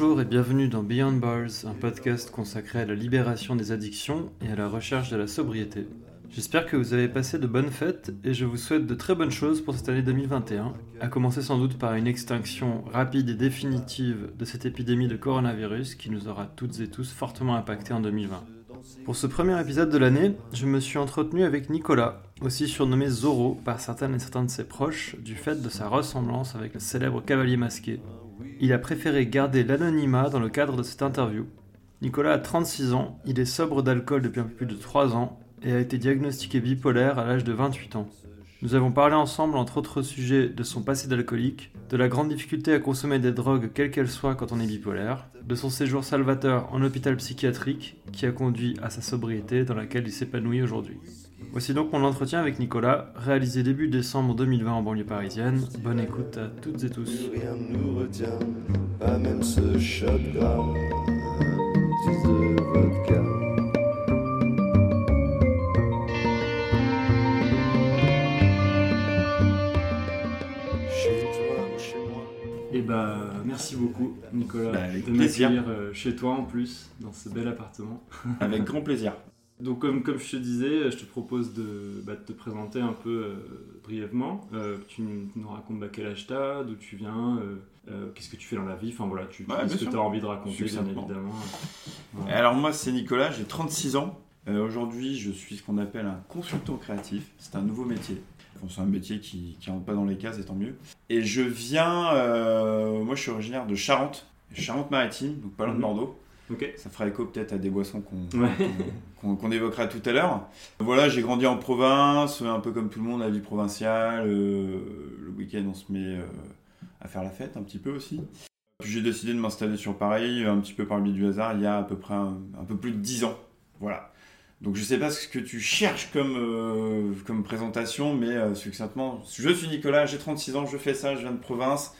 Bonjour et bienvenue dans Beyond Bars, un podcast consacré à la libération des addictions et à la recherche de la sobriété. J'espère que vous avez passé de bonnes fêtes et je vous souhaite de très bonnes choses pour cette année 2021, à commencer sans doute par une extinction rapide et définitive de cette épidémie de coronavirus qui nous aura toutes et tous fortement impactés en 2020. Pour ce premier épisode de l'année, je me suis entretenu avec Nicolas, aussi surnommé Zorro par certaines et certains de ses proches, du fait de sa ressemblance avec le célèbre cavalier masqué. Il a préféré garder l'anonymat dans le cadre de cette interview. Nicolas a 36 ans, il est sobre d'alcool depuis un peu plus de 3 ans et a été diagnostiqué bipolaire à l'âge de 28 ans. Nous avons parlé ensemble, entre autres sujets, de son passé d'alcoolique, de la grande difficulté à consommer des drogues quelles qu'elles soient quand on est bipolaire, de son séjour salvateur en hôpital psychiatrique qui a conduit à sa sobriété dans laquelle il s'épanouit aujourd'hui. Voici donc mon entretien avec Nicolas, réalisé début décembre 2020 en banlieue parisienne. Bonne écoute à toutes et tous. Rien ne nous retient, pas même ce de vodka. Chez toi ou chez moi. Et bah merci beaucoup Nicolas Bah, de m'accueillir euh, chez toi en plus, dans ce bel appartement. Avec grand plaisir. Donc comme, comme je te disais, je te propose de, bah, de te présenter un peu euh, brièvement. Euh, tu nous racontes bah, quel âge tu as, d'où tu viens, euh, qu'est-ce que tu fais dans la vie, enfin voilà, tu, Ouais, ce que tu as envie de raconter bien évidemment. Voilà. Alors moi c'est Nicolas, j'ai 36 ans. Aujourd'hui je suis ce qu'on appelle un consultant créatif. C'est un nouveau métier. C'est un métier qui ne rentre pas dans les cases et tant mieux. Et je viens, moi je suis originaire de Charente, Charente-Maritime, donc pas loin de Mhm. Bordeaux. Ça fera écho peut-être à des boissons qu'on Ouais. évoquera tout à l'heure. Voilà, j'ai grandi en province, un peu comme tout le monde, la vie provinciale. euh, le week-end, on se met euh, à faire la fête un petit peu aussi. Puis j'ai décidé de m'installer sur Paris, un petit peu par le biais du hasard, il y a à peu près un, un peu plus de 10 ans. Voilà. Donc je sais pas ce que tu cherches comme, euh, comme présentation, mais euh, succinctement, je suis Nicolas, j'ai 36 ans, je fais ça, je viens de province,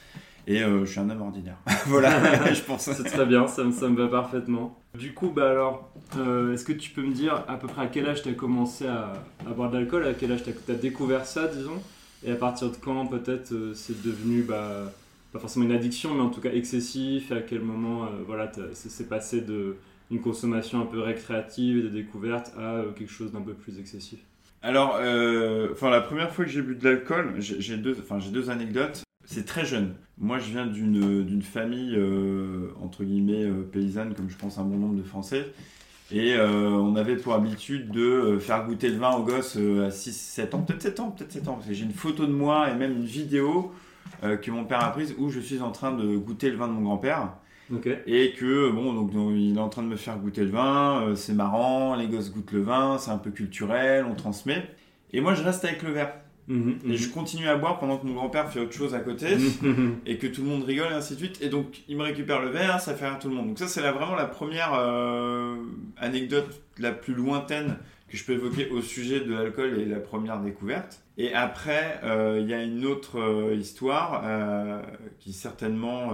et euh, je suis un homme ordinaire. voilà, je pense. C'est très bien, ça me, ça me va parfaitement. Du coup, bah alors, euh, est-ce que tu peux me dire à peu près à quel âge tu as commencé à, à boire de l'alcool, à quel âge tu as, découvert ça, disons, et à partir de quand peut-être euh, c'est devenu, bah, pas forcément une addiction, mais en tout cas excessif, et à quel moment voilà, c'est passé de une consommation un peu récréative et de découverte à quelque chose d'un peu plus excessif? Alors, euh, enfin, la première fois que j'ai bu de l'alcool, j'ai deux, enfin, j'ai deux anecdotes. C'est très jeune. Moi, je viens d'une famille, euh, entre guillemets, euh, paysanne, comme je pense un bon nombre de Français. Et euh, on avait pour habitude de faire goûter le vin aux gosses à 6, 7 ans, peut-être 7 ans, peut-être 7 ans. Parce que j'ai une photo de moi et même une vidéo que mon père a prise où je suis en train de goûter le vin de mon grand-père. Et que, bon, donc, donc, il est en train de me faire goûter le vin, c'est marrant, les gosses goûtent le vin, c'est un peu culturel, on transmet. Et moi, je reste avec le verre. Mhm, Et je continue à boire pendant que mon grand-père fait autre chose à côté, mhm. et que tout le monde rigole, et ainsi de suite. Et donc, il me récupère le verre, ça fait rire tout le monde. Donc ça, c'est vraiment la première euh, anecdote la plus lointaine que je peux évoquer au sujet de l'alcool et la première découverte. Et après, euh, il y a une autre euh, histoire qui certainement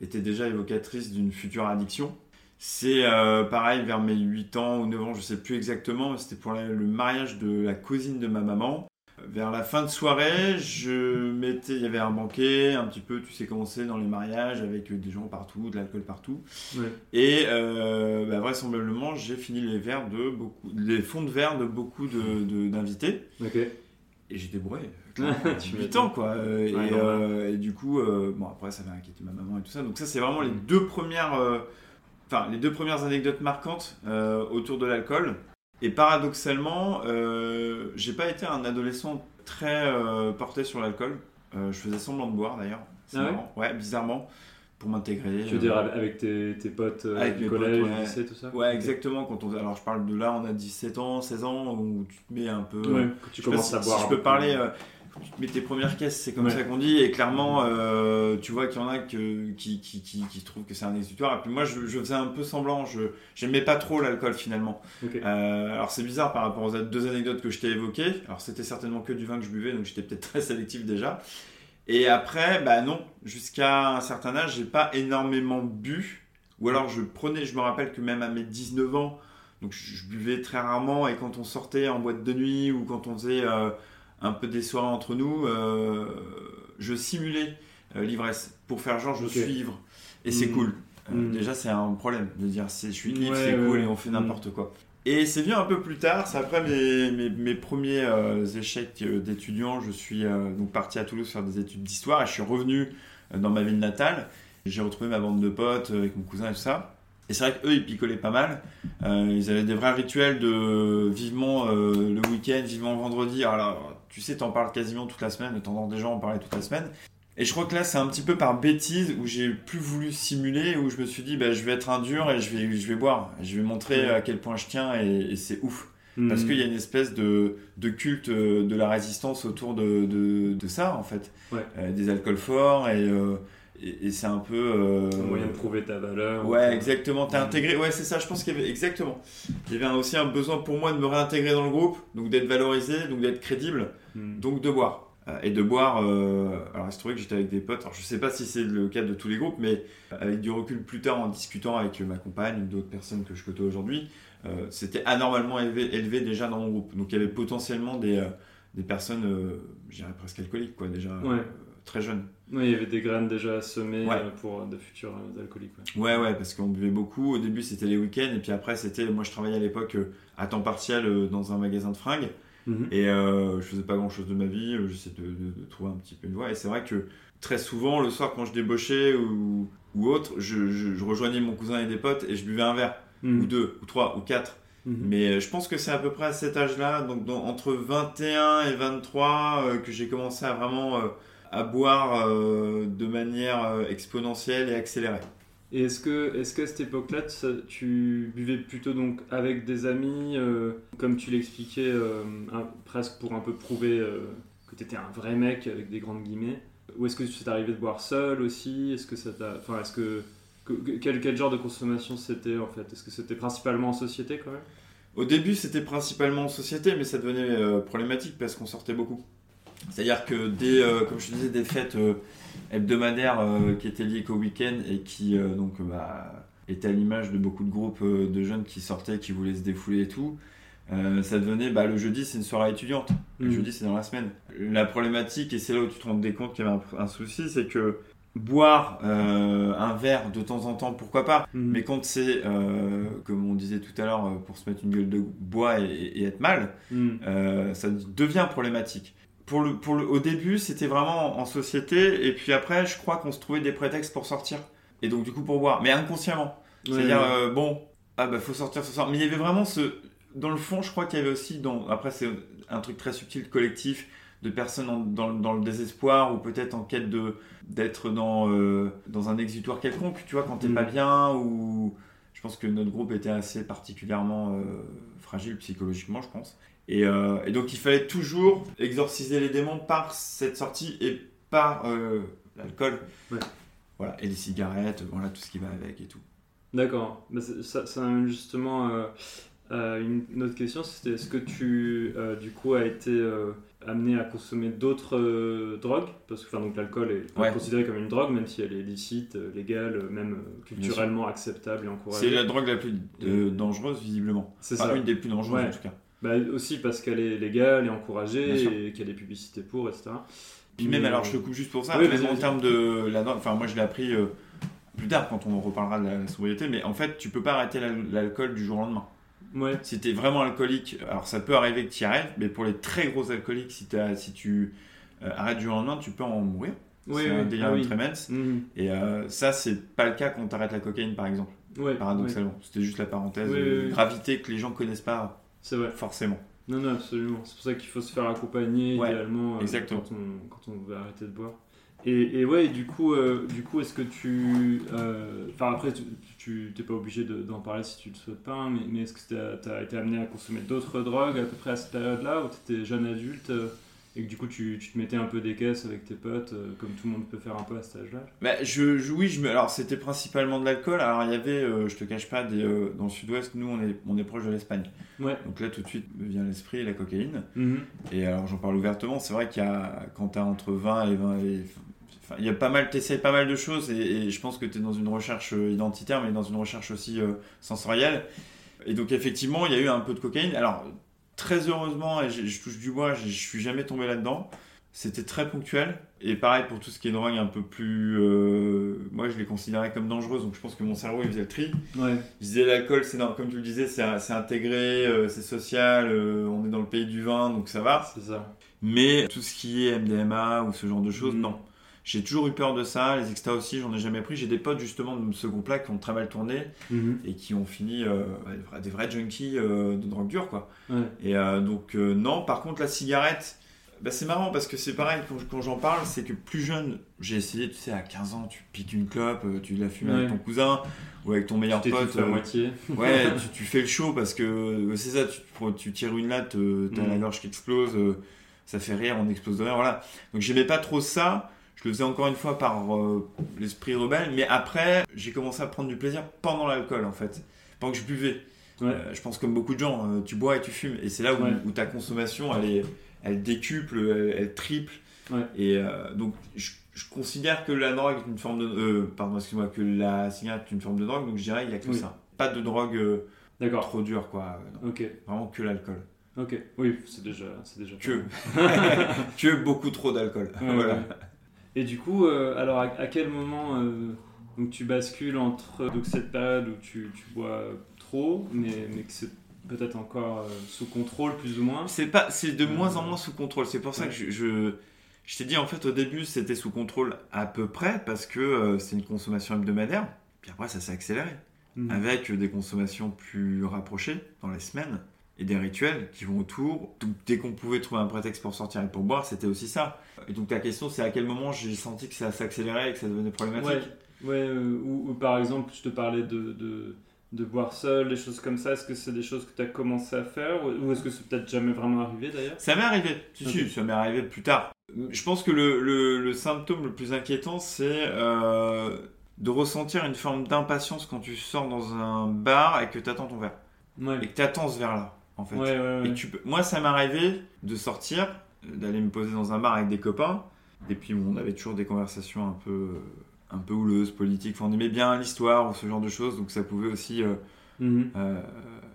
était déjà évocatrice d'une future addiction. C'est pareil, vers mes 8 ans ou 9 ans, je sais plus exactement, mais c'était pour le mariage de la cousine de ma maman. Vers la fin de soirée, je mettais, il y avait un banquet, un petit peu, tu sais comment c'est dans les mariages, avec des gens partout, de l'alcool partout. Ouais. Et euh, bah, vraisemblablement, j'ai fini les verres de beaucoup, les fonds de verre de beaucoup de- de- d'invités. Ok. Et j'étais bourré. Tu 8 m'étonnes. ans, quoi. Euh, et, Ouais, euh, et du coup, euh, bon, après, ça m'a inquiété ma maman et tout ça. Donc, ça, c'est vraiment les Mm. deux premières, enfin, les deux premières anecdotes marquantes autour de l'alcool. Et paradoxalement, euh, j'ai pas été un adolescent très euh, porté sur l'alcool. Euh, je faisais semblant de boire d'ailleurs. C'est Ah ouais marrant. ouais, bizarrement, pour m'intégrer. Tu veux dire euh, avec tes, tes potes Avec du mes potes, collège, ouais. lycée, tout ça Ouais, exactement. Quand on, alors, je parle de là, on a 17 ans, 16 ans, où tu te mets un peu. Ouais, tu Je pas commences si, à si boire. je un peux peu. parler, tu mets tes premières caisses, c'est comme Ouais. ça qu'on dit, et clairement, euh, tu vois qu'il y en a que, qui, qui, qui, qui trouvent que c'est un exutoire. Et puis moi, je, je faisais un peu semblant, je j'aimais pas trop l'alcool finalement. Euh, alors c'est bizarre par rapport aux deux anecdotes que je t'ai évoquées. Alors c'était certainement que du vin que je buvais, donc j'étais peut-être très sélectif déjà. Et après, bah non, jusqu'à un certain âge, j'ai pas énormément bu. Ou alors je prenais, je me rappelle que même à mes 19 ans, donc je, je buvais très rarement, et quand on sortait en boîte de nuit ou quand on faisait euh, un peu des soirées entre nous, euh, je simulais euh, l'ivresse pour faire genre je suis ivre. Et c'est Mhm. cool. Euh, Mm. Déjà, c'est un problème de dire c'est, je suis Ouais, c'est ouais, cool ouais. et on fait Mm. n'importe quoi. Et c'est venu un peu plus tard, c'est après mes, mes, mes premiers euh, échecs d'étudiant, je suis euh, donc parti à Toulouse faire des études d'histoire et je suis revenu euh, dans ma ville natale. J'ai retrouvé ma bande de potes avec mon cousin et tout ça. Et c'est vrai qu'eux, ils picolaient pas mal. Ils avaient des vrais rituels de vivement le week-end, vivement vendredi. Alors, tu sais, t'en parles quasiment toute la semaine, t'entends des gens en parler toute la semaine. Et je crois que là, c'est un petit peu par bêtise où j'ai plus voulu simuler, où je me suis dit, bah, je vais être un dur et je vais, je vais boire. Je vais montrer à quel point je tiens et, et c'est ouf. Parce Mm. qu'il y a une espèce de, de culte euh, de la résistance autour de, de, de ça, en fait. Ouais. Euh, des alcools forts et, euh, et, et c'est un peu. euh, Un moyen de prouver ta valeur. Ouais, Euh, exactement. Mm. intégré. Ouais, c'est ça. Je pense qu'il y avait exactement. Il y avait aussi un besoin pour moi de me réintégrer dans le groupe, donc d'être valorisé, donc d'être crédible, mm. donc de boire. Euh, Et de boire. euh, Alors, il se trouvait que j'étais avec des potes. Alors, je sais pas si c'est le cas de tous les groupes, mais avec du recul plus tard en discutant avec ma compagne ou d'autres personnes que je côtoie aujourd'hui, euh, c'était anormalement élevé, élevé déjà dans mon groupe. Donc, il y avait potentiellement des, des personnes, euh, je dirais presque alcooliques, quoi, déjà Ouais. Très jeunes. Ouais, il y avait des graines déjà semées Ouais. euh, pour de futurs euh, alcooliques. ouais. Ouais, ouais, parce qu'on buvait beaucoup. Au début, c'était les week-ends, et puis après, c'était. Moi, je travaillais à l'époque euh, à temps partiel dans un magasin de fringues, Mhm. et euh, je faisais pas grand-chose de ma vie. J'essayais de, de- de trouver un petit peu une voie. Et c'est vrai que très souvent, le soir, quand je débauchais ou, ou autre, je, je- je rejoignais mon cousin et des potes, et je buvais un verre, Mhm. ou deux, ou trois, ou quatre. Mhm. Mais je pense que c'est à peu près à cet âge-là, donc dans- entre 21 et 23, euh, que j'ai commencé à vraiment. euh, à boire euh, de manière euh, exponentielle et accélérée. Et est-ce que, est-ce qu'à cette époque-là, tu buvais plutôt donc avec des amis, euh, comme tu l'expliquais, euh, un- presque pour un peu prouver que tu étais un vrai mec avec des grandes guillemets? Ou est-ce que c'est arrivé de boire seul aussi? Est-ce que ça t'a, enfin, est-ce que, que- que- quel, quel genre de consommation c'était en fait? Est-ce que c'était principalement en société quand même? Au début, c'était principalement en société, mais ça devenait euh, problématique parce qu'on sortait beaucoup. C'est-à-dire que des, euh, comme je te disais, des fêtes euh, hebdomadaires euh, qui étaient liées qu'au week-end et qui donc bah, étaient à l'image de beaucoup de groupes de jeunes qui sortaient, qui voulaient se défouler et tout. ça devenait bah, le jeudi, c'est une soirée étudiante. Le Mhm. jeudi, c'est dans la semaine. La problématique, et c'est là où tu te rendais compte qu'il y avait un, un souci, c'est que boire euh, un verre de temps en temps, pourquoi pas? Mhm. mais quand c'est, euh, comme on disait tout à l'heure, pour se mettre une gueule de bois et, et être mal, euh, ça devient problématique. Pour le, pour le, au début, c'était vraiment en société, et puis après, je crois qu'on se trouvait des prétextes pour sortir. Et donc, du coup, pour boire, mais inconsciemment. Ouais, C'est-à-dire, ouais. euh, bon, ah bah, faut sortir ce soir. Mais il y avait vraiment ce. Dans le fond, je crois qu'il y avait aussi, dans, après, c'est un truc très subtil, collectif, de personnes en- dans, dans le désespoir ou peut-être en quête de d'être dans, euh, dans un exutoire quelconque, tu vois, quand t'es Mm. pas bien ou. Je pense que notre groupe était assez particulièrement euh, fragile psychologiquement, je pense. Et, euh, et donc, il fallait toujours exorciser les démons par cette sortie et par euh, l'alcool. Ouais. Voilà, et les cigarettes, voilà, tout ce qui va avec et tout. D'accord. Bah, ça, ça amène justement euh, euh, une, une autre question, c'était est-ce que tu, euh, du coup, as été euh, amené à consommer d'autres euh, drogues? Parce que, donc l'alcool est Ouais. considéré comme une drogue, même si elle est licite, euh, légale, euh, même euh, culturellement acceptable et encouragée. C'est la drogue la plus euh, dangereuse, visiblement. C'est Enfin, ça. une des plus dangereuses, Ouais. en tout cas. Bah, aussi parce qu'elle est légale et encouragée Bien sûr. et qu'il y a des publicités pour, etc. Puis même, alors euh, je te coupe juste pour ça, oui, même en termes de la drogue, enfin moi je l'ai appris euh, plus tard quand on reparlera de la sobriété, mais en fait tu peux pas arrêter l'al- l'alcool du jour au lendemain. Ouais. Si t'es vraiment alcoolique, alors ça peut arriver que tu y arrêtes, mais pour les très gros alcooliques, si, tu euh, arrêtes du jour au lendemain, tu peux en mourir. Oui, c'est oui. un délire Ah tremens. Mhm. Et euh, ça, c'est pas le cas quand t'arrêtes la cocaïne par exemple, Ouais, paradoxalement. C'était juste la parenthèse gravité que les gens connaissent pas C'est vrai. forcément. Non, non, absolument. C'est pour ça qu'il faut se faire accompagner Ouais, idéalement euh, exactement. quand, on, quand on veut arrêter de boire. Et, et ouais, du coup, euh, du coup, est-ce que tu, euh, enfin après, tu, t'es pas obligé de- d'en parler si tu le souhaites pas, hein, mais, mais est-ce que tu as, été amené à consommer d'autres drogues à peu près à cette période-là, où tu étais jeune adulte et que du coup tu, tu te mettais un peu des caisses avec tes potes, euh, comme tout le monde peut faire un peu à cet âge-là? Bah, je, je- oui, je alors c'était principalement de l'alcool. Alors il y avait, euh, je te cache pas, des, euh, dans le sud-ouest, nous on est, on est proche de l'Espagne. Ouais. Donc là tout de suite me vient à l'esprit la cocaïne. Mhm. Et alors j'en parle ouvertement, c'est vrai qu'il y a, quand t'as entre 20 et 20 et- Enfin, il y a pas mal, t'essayes pas mal de choses et, et je pense que t'es dans une recherche euh, identitaire, mais dans une recherche aussi sensorielle. Et donc effectivement, il y a eu un peu de cocaïne. Alors très heureusement, et je, je touche du bois, je, je suis jamais tombé là-dedans. C'était très ponctuel. Et pareil pour tout ce qui est drogue un peu plus. euh, moi, je les considérais comme dangereuses. Donc, je pense que mon cerveau, il faisait le tri. Ouais. Je disais l'alcool, c'est comme tu le disais, c'est intégré, euh, c'est social. euh, on est dans le pays du vin, donc ça va. C'est ça. Mais tout ce qui est MDMA ou ce genre de choses, Mhm. non. J'ai toujours eu peur de ça. Les extas aussi, j'en ai jamais pris. J'ai des potes justement de ce groupe-là qui ont très mal tourné Mhm. et qui ont fini euh, des vrais- junkies euh, de drogue dure, quoi. Ouais. Et euh, donc, non, par contre, la cigarette, bah, c'est marrant parce que c'est pareil, quand, j'en parle, c'est que plus jeune, j'ai essayé, tu sais, à 15 ans, tu piques une clope, tu la fumes avec ton cousin ou avec ton meilleur Tu pote. à moitié. ouais, tu, tu fais le show parce que c'est ça, tu, tu tires une latte, t'as Mm. la gorge qui explose, ça fait rire, on explose de rire, voilà. Donc j'aimais pas trop ça. Je le faisais encore une fois par euh, l'esprit rebelle, mais après, j'ai commencé à prendre du plaisir pendant l'alcool en fait, pendant que je buvais. Ouais. Euh, je pense comme beaucoup de gens, euh, tu bois et tu fumes, et c'est là où, Ouais. où ta consommation, elle, est, elle décuple, elle, elle triple. Ouais. Et donc, je, je considère que la drogue est une forme de. pardon, excuse-moi, que la cigarette est une forme de drogue, donc je dirais il n'y a que Oui. ça. Pas de drogue trop dure, quoi. Ok. Vraiment que l'alcool. Ok. Oui, c'est déjà, c'est déjà. Que. que beaucoup trop d'alcool. Voilà. Et du coup, euh, alors à, à quel moment euh, donc tu bascules entre donc cette période où tu, tu bois trop, mais, mais que c'est peut-être encore euh, sous contrôle plus ou moins? C'est pas, c'est de Euh, moins en moins sous contrôle. C'est pour ça ouais. que je, je, je t'ai dit en fait au début c'était sous contrôle à peu près parce que euh, c'est une consommation hebdomadaire. Puis après ça s'est accéléré Mhm. avec des consommations plus rapprochées dans les semaines et des rituels qui vont autour. Donc, dès qu'on pouvait trouver un prétexte pour sortir et pour boire, c'était aussi ça. Et donc ta question c'est à quel moment j'ai senti que ça s'accélérait et que ça devenait problématique? Ouais, ouais euh, ou, ou par exemple, je te parlais de, de, de boire seul, des choses comme ça. Est-ce que c'est des choses que tu as commencé à faire ou ou est-ce que c'est peut-être jamais vraiment arrivé d'ailleurs? Ça m'est arrivé, si, si, ça m'est arrivé plus tard. Je pense que le, le- le symptôme le plus inquiétant, c'est euh, de ressentir une forme d'impatience quand tu sors dans un bar et que tu attends ton verre. Ouais, Et que tu attends ce verre-là, en fait. ouais, ouais. Et ouais. que tu peux... Moi, ça m'est arrivé de sortir, d'aller me poser dans un bar avec des copains, et puis on avait toujours des conversations un peu, un peu houleuses, politiques. Enfin, on aimait bien l'histoire ou ce genre de choses, donc ça pouvait aussi... euh, Mhm. euh,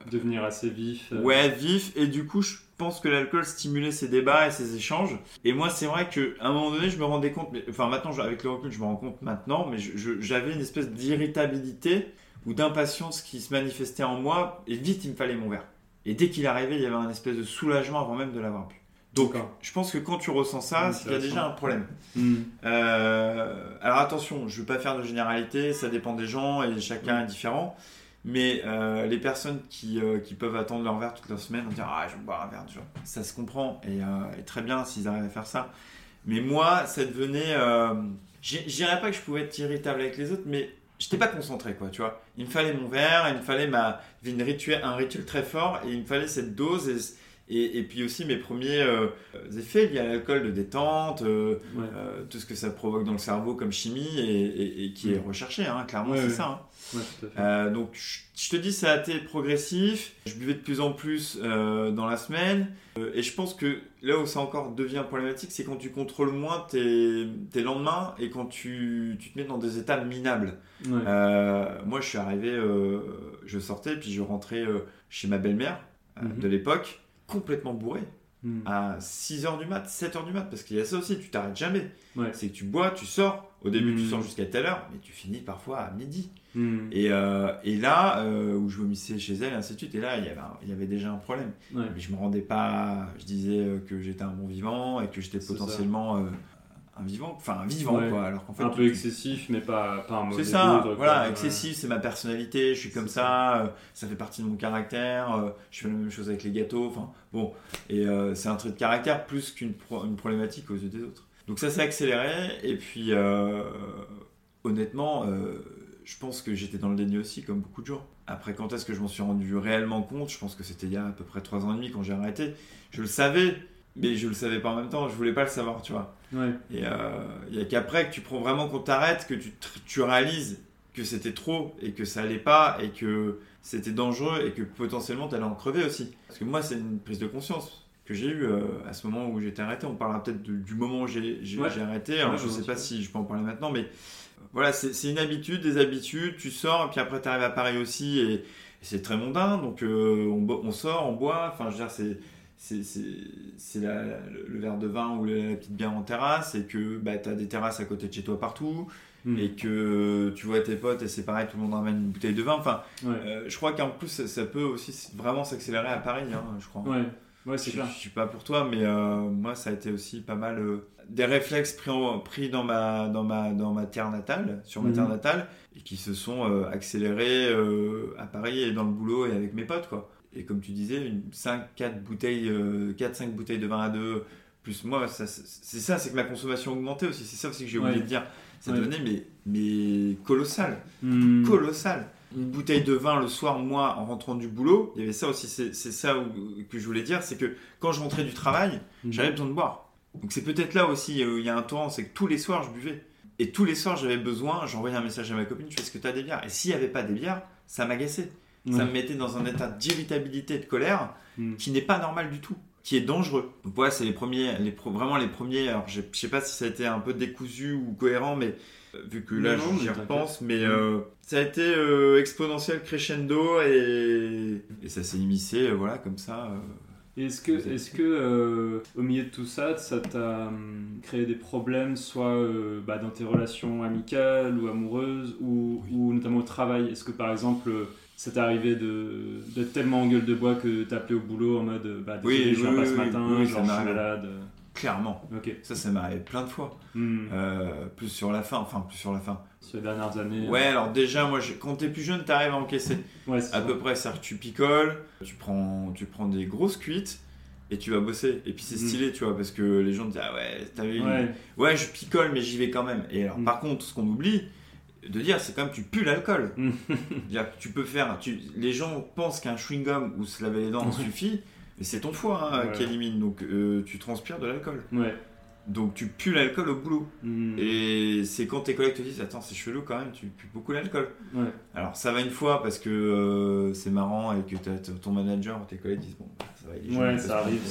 Devenir assez vif. euh, Ouais, vif. Et du coup, je pense que l'alcool stimulait ces débats et ces échanges. Et moi, c'est vrai qu'à un moment donné, je me rendais compte, mais, enfin maintenant, avec le recul, je me rends compte maintenant, mais j'avais une espèce d'irritabilité ou d'impatience qui se manifestait en moi. Et vite, il me fallait mon verre. Et dès qu'il arrivait, il y avait un espèce de soulagement avant même de l'avoir bu. Donc, je pense que quand tu ressens ça, c'est qu'il y a déjà un problème. Mhm. Euh, alors attention, je ne veux pas faire de généralité, ça dépend des gens et chacun est différent. Mais euh, les personnes qui, euh, qui peuvent attendre leur verre toute la semaine vont dire Ah, je vais boire un verre, tu vois. Ça se comprend et, et très bien s'ils arrivent à faire ça. Mais moi, ça devenait. Je dirais pas que je pouvais être irritable avec les autres, mais j'étais pas concentré, quoi, tu vois. Il me fallait mon verre, il me fallait ma, une un rituel très fort et il me fallait cette dose. Et, et, et puis aussi mes premiers euh, effets liés à l'alcool de détente, euh, Ouais. euh, tout ce que ça provoque dans le cerveau comme chimie et, et- et qui est recherché, hein, clairement, Ouais, c'est ouais. ça. hein. Euh, donc, je te dis, ça a été progressif. Je buvais de plus en plus dans la semaine. Et je pense que là où ça encore devient problématique, c'est quand tu contrôles moins tes, tes lendemains et quand tu, tu te mets dans des états minables. Moi, je suis arrivé, je sortais, puis je rentrais chez ma belle-mère Mhm. de l'époque, complètement bourré Mhm. à 6h du mat, 7h du mat, parce qu'il y a ça aussi, tu t'arrêtes jamais. Ouais. C'est que tu bois, tu sors. Au début, tu Mhm. sors jusqu'à telle heure, mais tu finis parfois à midi. Et, euh, et là, euh, où je vomissais chez elle, et ainsi de suite, et là, il y avait, un- il y avait déjà un problème. Ouais. Mais je me rendais pas. Je disais euh, que j'étais un bon vivant et que j'étais potentiellement un vivant, enfin un vivant, Ouais. quoi. Alors qu'en fait, un peu excessif, mais pas, pas un mauvais c'est ça, voilà, quoi. excessif, c'est ma personnalité, je suis comme ça, euh, ça fait partie de mon caractère, euh, je fais la même chose avec les gâteaux, enfin bon, et euh, c'est un trait de caractère plus qu'une pro- une problématique aux yeux des autres. Donc ça s'est accéléré, et puis honnêtement, je pense que j'étais dans le déni aussi, comme beaucoup de gens. Après, quand est-ce que je m'en suis rendu réellement compte? Je pense que c'était il y a à peu près trois ans et demi quand j'ai arrêté. Je le savais, mais je le savais pas en même temps, je voulais pas le savoir, tu vois. Ouais. Et euh, il y a qu'après que tu prends vraiment qu'on t'arrête, que tu, tu réalises que c'était trop et que ça allait pas et que c'était dangereux et que potentiellement tu allais en crever aussi. Parce que moi, c'est une prise de conscience que j'ai eue euh, à ce moment où j'étais arrêté. On parlera peut-être du moment où j'ai Ouais. arrêté. Alors, Ouais, je sais volontiers. pas si je peux en parler maintenant, mais euh, voilà, c'est une habitude, des habitudes. Tu sors et puis après, tu arrives à Paris aussi et, et c'est très mondain. Donc, euh, on, on sort, on boit. Enfin, je veux dire, c'est c'est c'est- c'est la- la- le verre de vin ou la, la petite bière en terrasse et que bah, tu as des terrasses à côté de chez toi partout Mm. et que tu vois tes potes et c'est pareil, tout le monde ramène une bouteille de vin. Enfin, Ouais, euh, je crois qu'en plus, ça, ça peut aussi vraiment s'accélérer à Paris, hein, je crois. ouais, ouais, Je, c'est clair. je suis pas pour toi, mais euh, moi, ça a été aussi pas mal euh, des réflexes pris, en- pris dans, ma, dans, ma, dans ma terre natale, sur ma Mhm. terre natale, et qui se sont accélérés à Paris et dans le boulot et avec mes potes, quoi. Et comme tu disais, une 5, 4 bouteilles, 4, 5 bouteilles de vin à deux, plus moi, c'est ça, c'est que ma consommation augmentait aussi. C'est ça aussi que j'ai oublié Ouais. de dire. Ça Ouais. devenait mais, mais colossal Mm. colossal. Une bouteille de vin le soir, moi, en rentrant du boulot, il y avait ça aussi, c'est ça où- que je voulais dire, c'est que quand je rentrais du travail, Mm. j'avais besoin de boire. Donc c'est peut-être là aussi où il y a un torrent, c'est que tous les soirs, je buvais. Et tous les soirs, j'avais besoin, j'envoyais un message à ma copine, je fais, est-ce que tu as des bières? Et s'il n'y avait pas des bières, ça m'agaçait. Ça Ouais. me mettait dans un état d'irritabilité, de colère, Mm. qui n'est pas normal du tout, qui est dangereux. Donc voilà, c'est les premiers, les pro- vraiment les premiers. Alors je je sais pas si ça a été un peu décousu ou cohérent, mais euh, vu que là j'y repense, mais Mm. euh, ça a été euh, exponentiel crescendo et, et ça s'est immiscé, voilà, comme ça. Et Est-ce que, est-ce que euh, au milieu de tout ça, ça t'a hum, créé des problèmes, soit euh, bah, dans tes relations amicales ou amoureuses, ou, ou notamment au travail? Est-ce que par exemple, ça t'est arrivé de, d'être tellement en gueule de bois que t'as appelé au boulot en mode euh, bah, Oui, désolé, je viens oui, pas ce oui, matin, oui, genre, je suis malade Clairement. Ok. Ça, ça m'est arrivé plein de fois. Hmm. Euh, plus sur la fin, enfin plus sur la fin. Sur les dernières années. Ouais, alors déjà, moi, je- quand t'es plus jeune, t'arrives à encaisser. euh, ouais, c'est À ça. peu près, c'est-à-dire que tu picoles, tu prends, tu prends des grosses cuites et tu vas bosser. Et puis c'est Mm. stylé, tu vois, parce que les gens te disent Ah ouais, t'as vu Ouais. Ouais, je picole, mais j'y vais quand même. Et alors, Mm. par contre, ce qu'on oublie de dire, c'est quand même tu pues l'alcool. Mm. Tu peux faire. Tu, les gens pensent qu'un chewing-gum ou se laver les dents suffit, mais c'est ton foie hein, Ouais. qui élimine. Donc euh, tu transpires de l'alcool. Ouais. Donc tu pues l'alcool au boulot. Hmm. Et c'est quand tes collègues te disent Attends, c'est chelou quand même, tu pues beaucoup l'alcool. Ouais. Alors ça va une fois parce que euh, c'est marrant et que ton manager ou tes collègues disent Bon, bah, ça va, il est Ouais, ça arrive.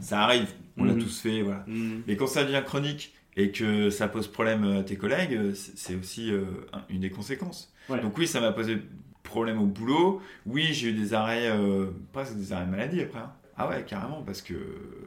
Ça arrive, on l'a Mhm. tous fait, voilà. Mais quand ça devient chronique et que ça pose problème à tes collègues, c'est aussi euh, un- une des conséquences. Ouais. Donc oui, ça m'a posé problème au boulot. Oui, j'ai eu des arrêts, euh, presque des arrêts maladie après. hein. Ah ouais, carrément, parce que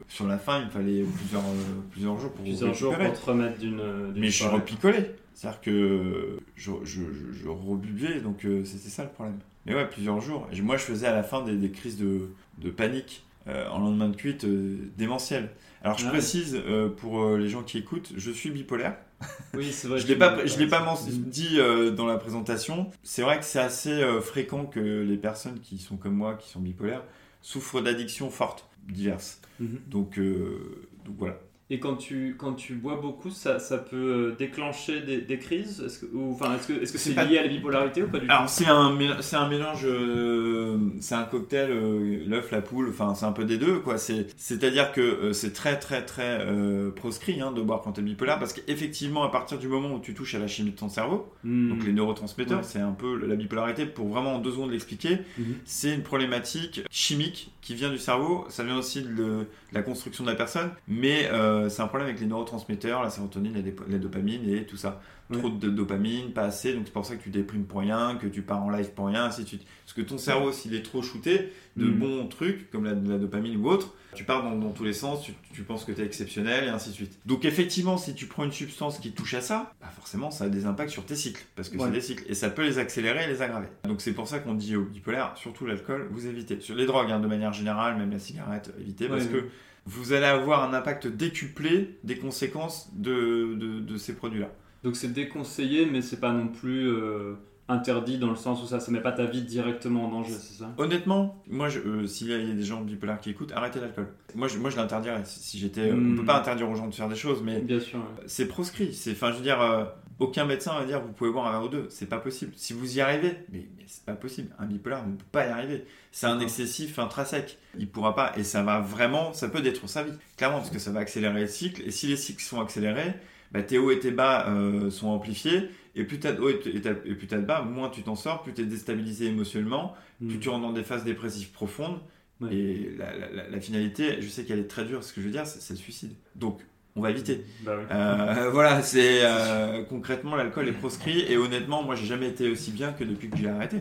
sur la fin, il me fallait plusieurs, euh, plusieurs jours pour Plusieurs jours pour te remettre d'une. Mais je suis repicolé. C'est-à-dire que je, je, je, je rebuvais, donc euh, c'était ça le problème. Mais ouais, plusieurs jours. Et moi, je faisais à la fin des, des crises de, de panique en lendemain de cuite euh, démentiel. Alors, je Ah ouais. précise euh, pour euh, les gens qui écoutent, je suis bipolaire. Oui, c'est vrai. Je l'ai pas, je l'ai pas dit euh, dans la présentation. C'est vrai que c'est assez euh, fréquent que les personnes qui sont comme moi, qui sont bipolaires, souffrent d'addictions fortes, diverses. Mhm. Donc, euh, donc voilà. Et quand tu, quand tu bois beaucoup, ça, ça peut euh, déclencher des, des crises? Est-ce que, enfin, est-ce que C'est pas- lié à la bipolarité ou pas du Alors c'est un, c'est un mélange, euh, c'est un cocktail, euh, l'œuf, la poule, enfin c'est un peu des deux quoi. C'est, c'est-à-dire que euh, c'est très très très proscrit hein, de boire quand t'es bipolaire parce qu'effectivement à partir du moment où tu touches à la chimie de ton cerveau, Hmm. donc les neurotransmetteurs, Ouais. c'est un peu la bipolarité pour vraiment en deux secondes l'expliquer. Mhm. C'est une problématique chimique qui vient du cerveau, ça vient aussi de, la construction de la personne, mais euh, c'est un problème avec les neurotransmetteurs, la sérotonine, la, la dopamine et tout ça. Ouais. Trop de dopamine, pas assez, donc c'est pour ça que tu déprimes pour rien, que tu pars en live pour rien, ainsi de suite. Parce que ton cerveau, s'il est trop shooté de Mhm. bons trucs, comme la, la dopamine ou autre, tu pars dans, dans tous les sens, tu, tu penses que tu es exceptionnel et ainsi de suite. Donc effectivement, si tu prends une substance qui touche à ça, bah forcément ça a des impacts sur tes cycles, parce que Ouais. c'est des cycles, et ça peut les accélérer et les aggraver. Donc c'est pour ça qu'on dit aux bipolaires, surtout l'alcool, vous évitez. Sur les drogues, hein, de manière générale, même la cigarette, évitez, parce Ouais, que vous allez avoir un impact décuplé des conséquences de, de, de ces produits-là. Donc c'est déconseillé, mais c'est pas non plus euh, interdit dans le sens où ça ne met pas ta vie directement en danger, c'est ça? Honnêtement, moi, euh, s'il y, a il y a des gens bipolaires qui écoutent, arrêtez l'alcool. Moi, je, moi, je l'interdirais si, si j'étais. euh, Mm. On peut pas interdire aux gens de faire des choses, mais Bien sûr. ouais. c'est proscrit. C'est, enfin, je veux dire, euh, aucun médecin va dire vous pouvez boire un verre ou deux. C'est pas possible. Si vous y arrivez, mais, mais c'est pas possible. Un bipolaire ne peut pas y arriver. C'est un excessif intrinsèque. Il pourra pas, et ça va vraiment, ça peut détruire sa vie. Clairement, parce que ça va accélérer les cycles. Et si les cycles sont accélérés, bah, tes hauts et tes bas sont amplifiés. Et plus t'as de hauts et et plus t'as de bas, moins tu t'en sors, plus t'es déstabilisé émotionnellement, plus Hmm. tu rentres dans des phases dépressives profondes. Ouais. Et la, la- la- la finalité, je sais qu'elle est très dure, ce que je veux dire, c'est, c'est le suicide. Donc, on va éviter. Bah oui. Euh, voilà, c'est euh, concrètement l'alcool est proscrit et honnêtement, moi j'ai jamais été aussi bien que depuis que j'ai arrêté.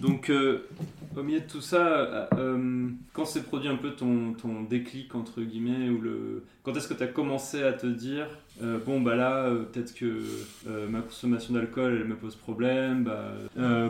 Donc, euh, au milieu de tout ça, euh, euh, quand s'est produit un peu ton, ton déclic, entre guillemets, ou le... quand est-ce que tu as commencé à te dire, euh, bon, bah là, peut-être que ma consommation d'alcool, me pose problème, bah,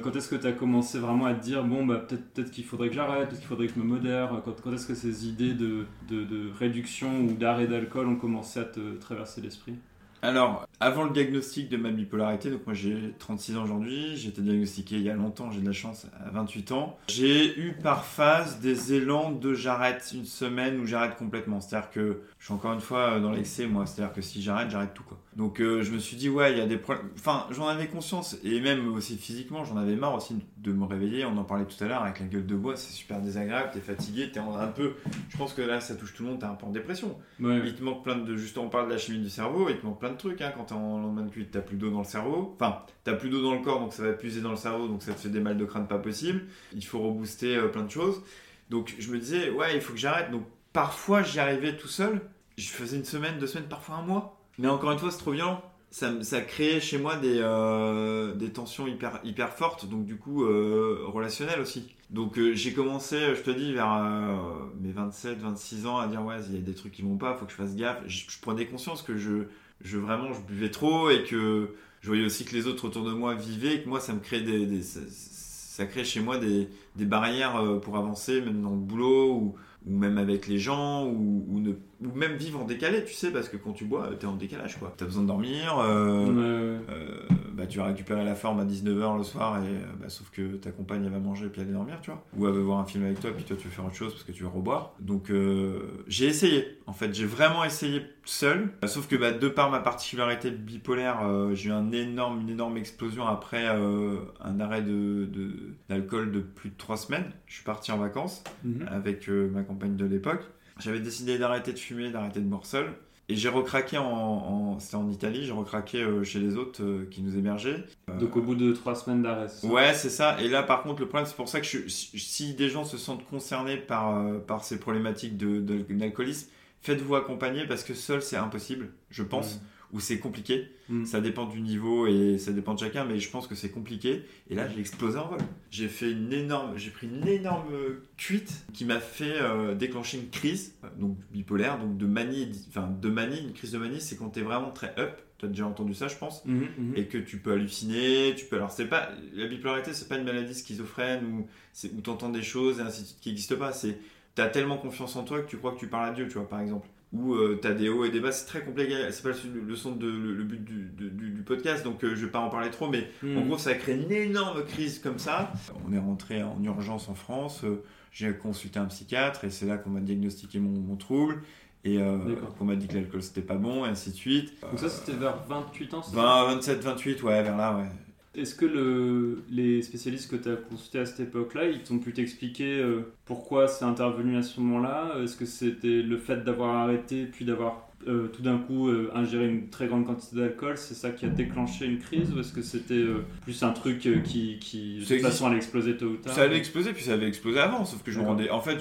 quand est-ce que tu as commencé vraiment à te dire, bon, bah peut-être peut qu'il faudrait que j'arrête, peut-être qu'il faudrait que je me modère, quand, quand est-ce que ces idées de, de, de réduction ou d'arrêt d'alcool ont commencé à te traverser l'esprit? Alors, avant le diagnostic de ma bipolarité, donc moi j'ai 36 ans aujourd'hui, j'ai été diagnostiqué il y a longtemps, j'ai de la chance, à 28 ans. J'ai eu par phase des élans de j'arrête une semaine ou j'arrête complètement. C'est-à-dire que je suis encore une fois dans l'excès, moi. C'est-à-dire que si j'arrête, j'arrête tout, quoi. Donc euh, je me suis dit, ouais, il y a des problèmes. Enfin, j'en avais conscience, et même aussi physiquement, j'en avais marre aussi de me réveiller. On en parlait tout à l'heure avec la gueule de bois, c'est super désagréable, t'es fatigué, t'es un peu. Je pense que là, ça touche tout le monde, t'es un peu en dépression. Ouais. Il te manque plein de. Juste, on parle de la chimie du cerveau, il te manque plein de trucs. Hein, quand t'es en lendemain de cuite, t'as plus d'eau dans le cerveau. Enfin, t'as plus d'eau dans le corps, donc ça va puiser dans le cerveau, donc ça te fait des mal de crâne pas possible. Il faut rebooster euh, plein de choses. Donc je me disais, ouais, il faut que j'arrête. Donc parfois, j'y arrivais tout seul. Je faisais une semaine, deux semaines, parfois un mois. Mais encore une fois, c'est trop violent. Ça, ça créait chez moi des, euh, des tensions hyper, hyper fortes, donc du coup, euh, relationnelles aussi. Donc euh, j'ai commencé, je te dis, vers euh, mes 27, 26 ans à dire, ouais, il y a des trucs qui vont pas, faut que je fasse gaffe. Je, prenais conscience que je, je vraiment, je buvais trop et que je voyais aussi que les autres autour de moi vivaient et que moi, ça me créait des, ça, crée chez moi des, des barrières pour avancer, même dans le boulot ou, ou même avec les gens ou, ou ne, ou même vivre en décalé, tu sais, parce que quand tu bois, t'es en décalage, quoi. T'as besoin de dormir, euh, Ouais, euh, bah, tu vas récupérer la forme à 19h le soir, et, euh, bah, sauf que ta compagne elle va manger puis aller dormir, tu vois. Ou elle va voir un film avec toi, puis toi tu veux faire autre chose parce que tu veux reboire. Donc euh, j'ai essayé, en fait, j'ai vraiment essayé seul. Euh, Sauf que bah, de par ma particularité bipolaire, euh, j'ai eu un énorme, une énorme explosion après euh, un arrêt de- de- d'alcool de, plus de 3 semaines. Je suis parti en vacances Mhm. avec euh, ma compagne de l'époque. J'avais décidé d'arrêter de fumer, d'arrêter de boire seul. Et j'ai recraqué en, en- c'était en Italie, j'ai recraqué euh, chez les autres euh, qui nous hébergeaient. Euh, Donc au bout de trois semaines d'arrêt. Ouais, c'est ça. Et là, par contre, le problème, c'est pour ça que je- si, des gens se sentent concernés par, par ces problématiques de- de- d'alcoolisme, faites-vous accompagner parce que seul, c'est impossible, je pense, ou c'est compliqué. Mm. Ça dépend du niveau et ça dépend de chacun, mais je pense que c'est compliqué. Et là, j'ai explosé en vol. J'ai fait une énorme, j'ai pris une énorme cuite qui m'a fait euh, déclencher une crise, euh, donc bipolaire, donc de manie, enfin de manie. Une crise de manie, c'est quand t'es vraiment très up. T'as déjà entendu ça, je pense Mhm, mhm. et que tu peux halluciner, tu peux alors c'est pas la bipolarité c'est pas une maladie schizophrène où où t'entends des choses et ainsi de suite qui n'existent pas, c'est t'as tellement confiance en toi que tu crois que tu parles à Dieu, tu vois par exemple. Ou euh, t'as des hauts et des bas, c'est très compliqué, c'est pas le, le son de le, le but du, de- du- du podcast donc euh, je vais pas en parler trop mais en gros, ça a créé une énorme crise comme ça. On est rentré en urgence en France. euh, J'ai consulté un psychiatre et c'est là qu'on m'a diagnostiqué mon, mon trouble et euh, qu'on m'a dit que l'alcool c'était pas bon et ainsi de suite. Donc ça c'était vers 28 ans c'est ça? 20, 27, 28, ouais, vers là, ouais. Est-ce que le, les spécialistes que tu as consultés à cette époque-là, ils t'ont pu t'expliquer euh, pourquoi c'est intervenu à ce moment-là? Est-ce que c'était le fait d'avoir arrêté puis d'avoir euh, tout d'un coup euh, ingéré une très grande quantité d'alcool, c'est ça qui a déclenché une crise Ou est-ce que c'était plus un truc qui, qui de toute façon allait exploser tôt ou tard? Ça avait explosé, puis ça avait explosé avant, sauf que je me rendais. En fait,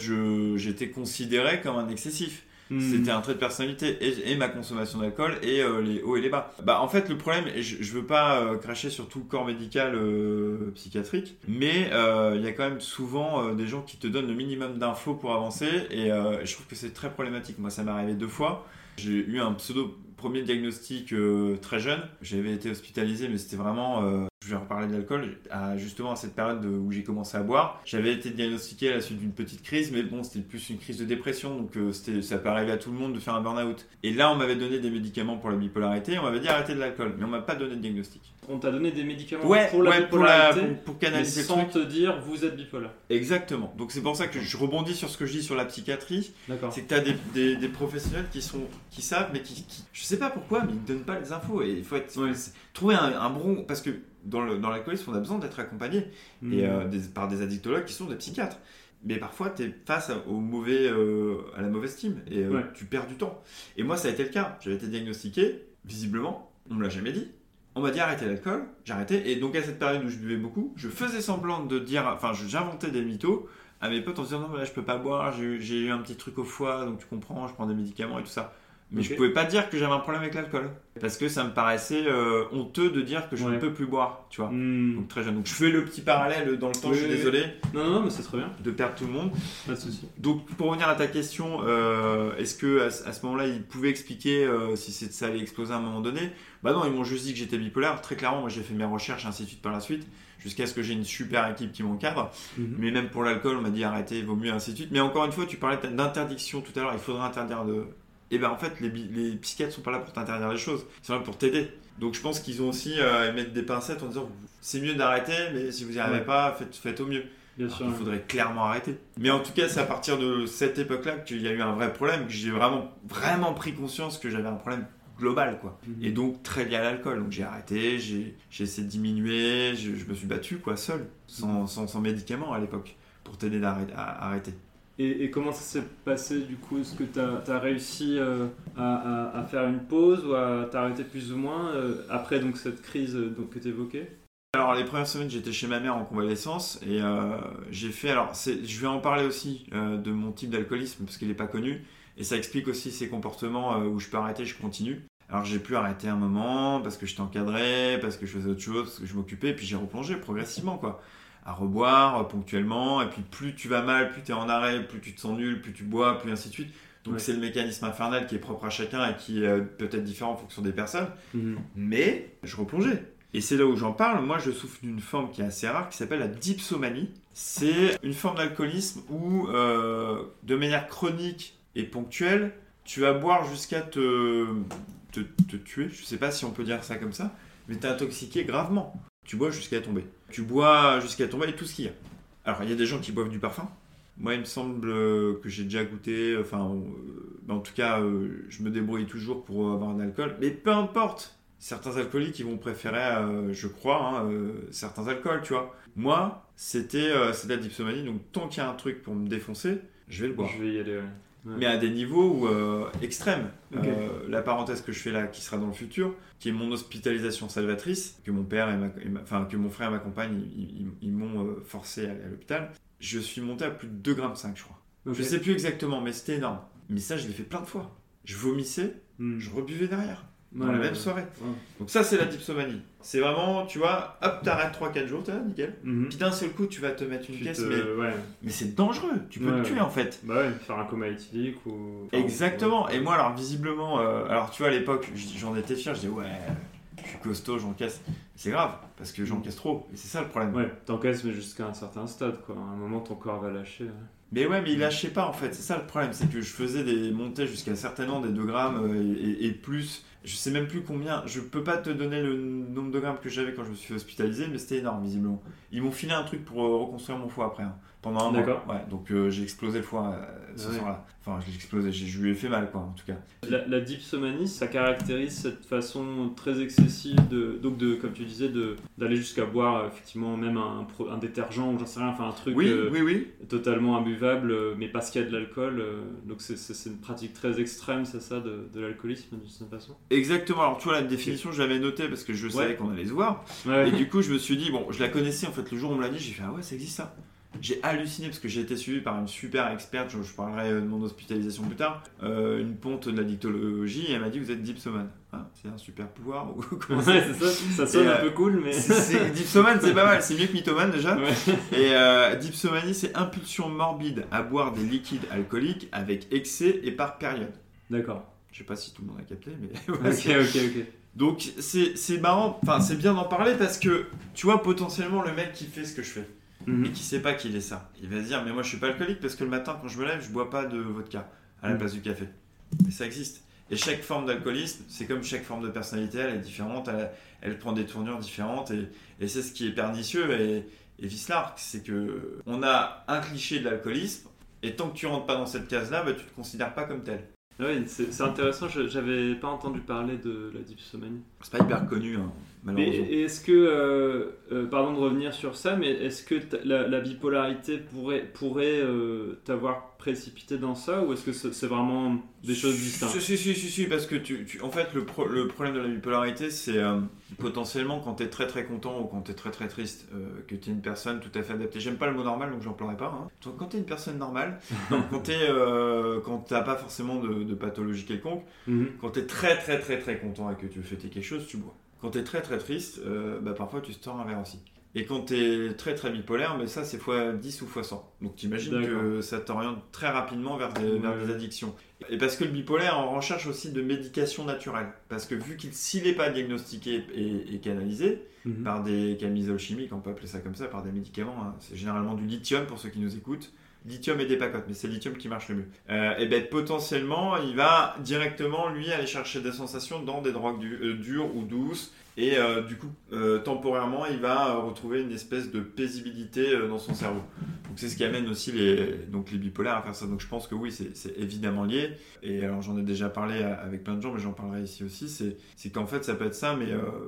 j'étais considéré comme un excessif. Hmm. C'était un trait de personnalité et, ma consommation d'alcool et euh, les hauts et les bas. Bah en fait le problème, je, je veux pas euh, cracher sur tout le corps médical euh, psychiatrique, mais il y a quand même souvent des gens qui te donnent le minimum d'infos pour avancer et je trouve que c'est très problématique. Moi ça m'est arrivé deux fois. J'ai eu un pseudo premier diagnostic très jeune. J'avais été hospitalisé, mais c'était vraiment. Je vais reparler de l'alcool. À, justement à cette période de- où j'ai commencé à boire, j'avais été diagnostiqué à la suite d'une petite crise, mais bon, c'était plus une crise de dépression, donc euh, c'était, ça peut arriver à tout le monde de faire un burn-out. Et là, on m'avait donné des médicaments pour la bipolarité, on m'avait dit arrêtez de l'alcool, mais on m'a pas donné de diagnostic. On t'a donné des médicaments Ouais, pour la ouais, pour, la, bipolarité, pour, pour mais canaliser le sans truc. te dire vous êtes bipolaire. Exactement. Donc c'est pour ça que je rebondis sur ce que je dis sur la psychiatrie. D'accord. C'est que tu as des, des- des professionnels qui, sont, qui savent, mais qui, qui- Je sais pas pourquoi, mais ils ne donnent pas les infos. Et il faut être, Ouais. c'est- trouver un, un bon. Parce que dans, le, dans l'alcoolisme, on a besoin d'être accompagné Hmm. et, euh, des- par des addictologues qui sont des psychiatres. Mais parfois, tu es face à, au mauvais, euh, à la mauvaise team et euh, Ouais. tu perds du temps. Et moi, ça a été le cas. J'avais été diagnostiqué, visiblement, on me l'a jamais dit. On m'a dit arrêtez l'alcool, j'ai arrêté. Et donc, à cette période où je buvais beaucoup, je faisais semblant de dire. Enfin, j'inventais des mythos à mes potes en disant non, mais là, je peux pas boire, j'ai eu un petit truc au foie, donc tu comprends, je prends des médicaments et tout ça. Mais Ok. je pouvais pas dire que j'avais un problème avec l'alcool. Parce que ça me paraissait euh, honteux de dire que je ne peux plus boire, tu vois. Hmm. Donc très jeune. Donc je fais le petit parallèle dans le temps, Oui, je suis oui, oui. désolé Non, non, non, mais c'est très bien, de perdre tout le monde. pas de souci. Donc pour revenir à ta question, euh, est-ce que à, ce- à ce moment-là, ils pouvaient expliquer euh, si c'est- ça allait exploser à un moment donné? Bah non, ils m'ont juste dit que j'étais bipolaire. Très clairement, moi j'ai fait mes recherches, ainsi de suite par la suite, jusqu'à ce que j'ai une super équipe qui m'encadre. Mhm. Mais même pour l'alcool, on m'a dit arrêtez, vaut mieux, ainsi de suite. Mais encore une fois, tu parlais d'interdiction tout à l'heure, il faudrait interdire de. Et ben en fait, les, les psychiatres sont pas là pour t'interdire les choses, ils sont là pour t'aider. Donc je pense qu'ils ont aussi euh, à mettre des pincettes en disant c'est mieux d'arrêter, mais si vous n'y arrivez Ouais. pas, faites, faites au mieux. Bien Alors sûr. qu'il faudrait clairement arrêter. Mais en tout cas, c'est à partir de cette époque-là qu'il y a eu un vrai problème, que j'ai vraiment, vraiment pris conscience que j'avais un problème global, quoi. Mhm. Et donc très lié à l'alcool. Donc j'ai arrêté, j'ai essayé de diminuer, je, je me suis battu, quoi, seul, sans, sans, sans médicaments à l'époque, pour t'aider à arrêter. Et, comment ça s'est passé du coup? Est-ce que tu as, réussi euh, à, faire une pause ou à t'arrêter plus ou moins euh, après donc cette crise euh, donc, que tu évoquais Alors les premières semaines j'étais chez ma mère en convalescence et j'ai fait alors je vais en parler aussi de mon type d'alcoolisme parce qu'il n'est pas connu et ça explique aussi ces comportements où je peux arrêter je continue. Alors j'ai pu arrêter un moment parce que j'étais encadré, parce que je faisais autre chose, parce que je m'occupais et puis j'ai replongé progressivement quoi. À reboire euh, ponctuellement et puis plus tu vas mal, plus tu es en arrêt, plus tu te sens nul, plus tu bois, plus ainsi de suite. Donc Ouais. c'est le mécanisme infernal qui est propre à chacun et qui est euh, peut-être différent en fonction des personnes mais je replongeais. Et c'est là où j'en parle. Moi, je souffre d'une forme qui est assez rare, qui s'appelle la dipsomanie. C'est une forme d'alcoolisme où, euh, de manière chronique et ponctuelle, tu vas boire jusqu'à te, te, te tuer. Je sais pas si on peut dire ça comme ça, mais t'es intoxiqué gravement. Tu bois jusqu'à tomber. Tu bois jusqu'à tomber et tout ce qu'il y a. Alors, il y a des gens qui boivent du parfum. Moi, il me semble euh, que j'ai déjà goûté, enfin, euh, mais en tout cas, euh, je me débrouille toujours pour avoir un alcool. Mais peu importe, certains alcooliques, ils vont préférer, euh, je crois, hein, euh, certains alcools, tu vois. Moi, c'était euh, la dipsomanie, donc tant qu'il y a un truc pour me défoncer, je vais le boire. Je vais y aller, ouais. Mais à des niveaux où, euh, extrêmes. Euh, la parenthèse que je fais là, qui sera dans le futur, qui est mon hospitalisation salvatrice, que mon père et ma, et ma- enfin que mon frère et ma compagne, ils, ils- ils m'ont euh, forcé à aller à l'hôpital. Je suis monté à plus de 2,5 grammes, je crois. Ok. Je sais plus exactement, mais c'était énorme. Mais ça, je l'ai fait plein de fois. Je vomissais, Hmm. je rebuvais derrière, dans Ouais, la ouais, même soirée. Ouais. Donc ça, c'est la dipsomanie. C'est vraiment, tu vois, hop, t'arrêtes 3-4 jours, t'as nickel. Mhm. Puis d'un seul coup, tu vas te mettre une Tu caisse, te- mais, mais c'est dangereux. Tu peux te tuer en fait. Bah ouais, faire un coma éthylique ou. enfin, Exactement. Et moi, alors visiblement, euh, alors tu vois, à l'époque, j'en étais fier. Je disais, ouais, je suis costaud, j'encaisse. C'est grave, parce que j'encaisse trop. Et c'est ça le problème. Ouais, t'encaisses, mais jusqu'à un certain stade, quoi. À un moment, ton corps va lâcher. ouais. Mais ouais, mais il lâchait pas en fait. C'est ça le problème. C'est que je faisais des montées jusqu'à certainement des 2 grammes euh, et, et plus. Je sais même plus combien. Je peux pas te donner le nombre de grammes que j'avais quand je me suis fait hospitaliser, mais c'était énorme, visiblement. Ils m'ont filé un truc pour euh, reconstruire mon foie après. hein, pendant un mois. D'accord. Ouais, donc euh, j'ai explosé le foie euh, ce Ah ouais. soir-là. Enfin, je l'ai explosé. Je lui ai fait mal, quoi, en tout cas. La, la dipsomanie, ça caractérise cette façon très excessive de, donc de, comme tu disais, d'aller jusqu'à boire euh, effectivement même un, détergent ou j'en sais rien, enfin un truc Oui, euh, oui, oui. totalement imbuvable, mais parce qu'il y a de l'alcool. donc c'est- une pratique très extrême, c'est ça, de, de l'alcoolisme d'une certaine façon? Exactement. Alors, tu vois, la définition, je l'avais notée parce que je savais Ouais. qu'on allait se voir. Ouais. Et du coup, je me suis dit, bon, je la connaissais en fait le jour où on me l'a dit, j'ai fait, ah ouais, ça existe ça. J'ai halluciné parce que j'ai été suivi par une super experte, je, je parlerai de mon hospitalisation plus tard, euh, une ponte de la dictologie, et elle m'a dit, vous êtes dipsomane. Ah, c'est un super pouvoir Ouais, ça, ça sonne Et, un euh, peu cool, mais. Dipsomane, c'est pas mal, c'est mieux que mythomane déjà. Ouais. Et euh, dipsomanie, c'est impulsion morbide à boire des liquides alcooliques avec excès et par période. D'accord. Je sais pas si tout le monde a capté, mais Ok, ok, ok. donc c'est marrant, enfin c'est bien d'en parler parce que tu vois potentiellement le mec qui fait ce que je fais Mhm. et qui sait pas qu'il est ça, il va se dire mais moi je suis pas alcoolique parce que le matin quand je me lève je bois pas de vodka à la Mm. place du café. Mais ça existe. Et chaque forme d'alcoolisme, c'est comme chaque forme de personnalité, elle est différente, elle, elle prend des tournures différentes et, et c'est ce qui est pernicieux et, et vice-larc, c'est que on a un cliché de l'alcoolisme et tant que tu rentres pas dans cette case-là, bah, tu te considères pas comme tel. Ouais, c'est c'est intéressant, j'avais pas entendu parler de la dipsomanie. C'est pas hyper connu hein, malheureusement. et est-ce que, euh, euh, pardon de revenir sur ça, mais est-ce que la, la bipolarité pourrait, pourrait euh, t'avoir précipité dans ça ou est-ce que c'est vraiment des choses distinctes? Si, si, si, si, si, parce que tu, tu- en fait, le, pro- le problème de la bipolarité, c'est euh, potentiellement quand tu es très très content ou quand tu es très très triste, euh, que tu es une personne tout à fait adaptée. J'aime pas le mot normal, donc j'en pleurerai pas. Hein. Donc, Quand tu es une personne normale, donc quand tu euh, t'as pas forcément de, de pathologie quelconque, Mhm. quand tu es très très très très content et que tu veux fêter quelque chose, tu bois. Quand tu es très très triste, euh, bah, parfois tu te tords un verre aussi. Et quand tu es très très bipolaire, mais ça c'est fois 10 ou fois 100. Donc tu imagines que ça t'oriente très rapidement vers des, vers des addictions. Et parce que le bipolaire en recherche aussi de médication naturelle. Parce que vu qu'il s'il n'est pas diagnostiqué et, et canalisé Mhm. par des camisoles chimiques, on peut appeler ça comme ça, par des médicaments, hein, c'est généralement du lithium pour ceux qui nous écoutent. Lithium et des pacotes, mais c'est lithium qui marche le mieux. Euh, et ben potentiellement, il va directement lui aller chercher des sensations dans des drogues euh, dures ou douces, et euh, du coup, temporairement, il va retrouver une espèce de paisibilité dans son cerveau. Donc c'est ce qui amène aussi les, donc les bipolaires à faire ça. Donc je pense que oui, c'est évidemment lié. Et alors j'en ai déjà parlé avec plein de gens, mais j'en parlerai ici aussi. C'est qu'en fait ça peut être ça, mais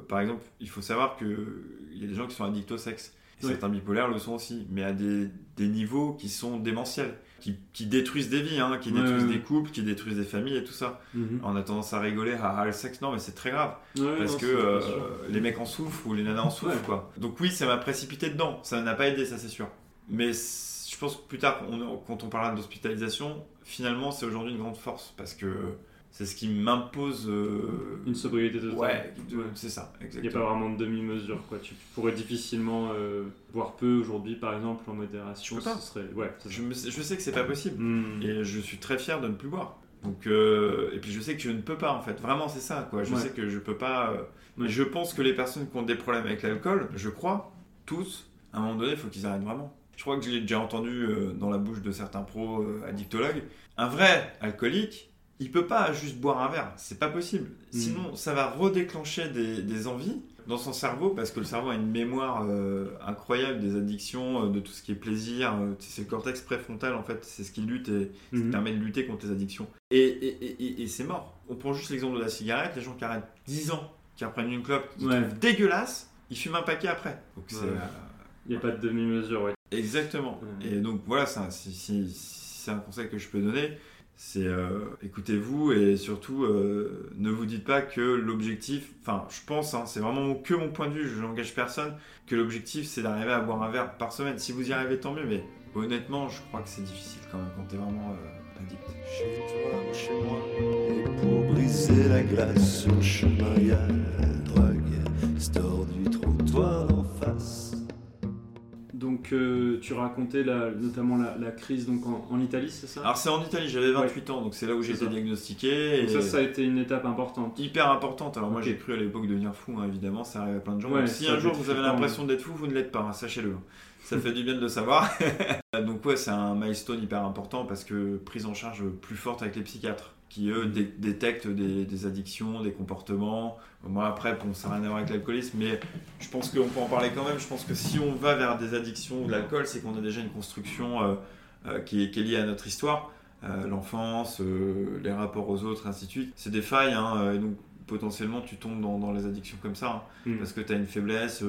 par exemple, il faut savoir que il y a des gens qui sont addicts au sexe. Et Oui. Certains bipolaires le sont aussi, mais à des, des niveaux qui sont démentiels, qui, qui détruisent des vies, hein, qui Ouais, détruisent ouais. des couples, qui détruisent des familles et tout ça. Mhm. On a tendance à rigoler, ah, ah, le sexe, non, mais c'est très grave. Ouais, Parce non, que euh, les mecs en souffrent ou les nanas en souffrent, quoi. Donc oui, ça m'a précipité dedans. Ça n'a pas aidé, ça c'est sûr. Mais je pense que plus tard, on- quand on parlera d'hospitalisation, finalement, c'est aujourd'hui une grande force parce que c'est ce qui m'impose. euh, Une sobriété totale. Ouais, Ouais. c'est ça, Il n'y a pas exactement. vraiment de demi-mesure. quoi. Tu pourrais difficilement euh, boire peu aujourd'hui, par exemple, en modération. Ce serait... ouais, Je, me- je sais que c'est pas possible. Hmm. Et je suis très fier de ne plus boire. Donc, euh, et puis je sais que je ne peux pas en fait. Vraiment, c'est ça quoi. Je Ouais. sais que je peux pas. euh. Et je pense que les personnes qui ont des problèmes avec l'alcool, je crois, tous, à un moment donné, il faut qu'ils arrêtent vraiment. Je crois que je l'ai déjà entendu euh, dans la bouche de certains pros euh, addictologues. Un vrai alcoolique, il peut pas juste boire un verre. C'est pas possible. Sinon, ça va redéclencher des, des envies dans son cerveau parce que le cerveau a une mémoire euh, incroyable des addictions, euh, de tout ce qui est plaisir. euh, c'est le cortex préfrontal en fait, c'est ce qui lutte et qui Mhm. permet de lutter contre les addictions. Et, et, et- et- et c'est mort. On prend juste l'exemple de la cigarette, les gens qui arrêtent 10 ans, qui reprennent une clope, qui Ouais. trouvent dégueulasse, ils fument un paquet après. Donc c'est Ouais. Il n'y a pas de demi-mesure, ouais. exactement. Ouais. Et donc voilà, c'est un- un conseil que je peux donner, c'est euh, écoutez-vous et surtout euh, ne vous dites pas que l'objectif, enfin je pense, hein, c'est vraiment que mon point de vue, je n'engage personne, que l'objectif c'est d'arriver à boire un verre par semaine. Si vous y arrivez, tant mieux, mais honnêtement, je crois que c'est difficile quand même quand t'es vraiment euh, addict. Chez toi ou chez moi, et pour briser la glace sur le chemin, y la drogue, store du trottoir d'en face. Donc, euh, tu racontais la- notamment la, la crise donc, en, en Italie, c'est ça? Alors c'est en Italie, j'avais 28 ans, donc c'est là où j'ai été ça. diagnostiqué. Et ça, ça a été une étape importante. hyper importante. Alors moi j'ai cru à l'époque devenir fou, hein, évidemment, ça arrive à plein de gens. Ouais, Donc, si un jour vous avez l'impression d'être fou, vous ne l'êtes pas, hein, sachez-le. Ça fait du bien de le savoir. donc ouais, c'est un milestone hyper important parce que prise en charge plus forte avec les psychiatres qui eux dé- détectent des, des addictions, des comportements. Moi après, bon, ça n'a rien à voir avec l'alcoolisme, mais je pense qu'on peut en parler quand même. Je pense que si on va vers des addictions ou de l'alcool, c'est qu'on a déjà une construction euh, euh, qui, est, qui est liée à notre histoire. Euh, l'enfance, les rapports aux autres, ainsi de suite. C'est des failles, hein, et donc potentiellement tu tombes dans, dans les addictions comme ça, hein, Hmm. parce que tu as une faiblesse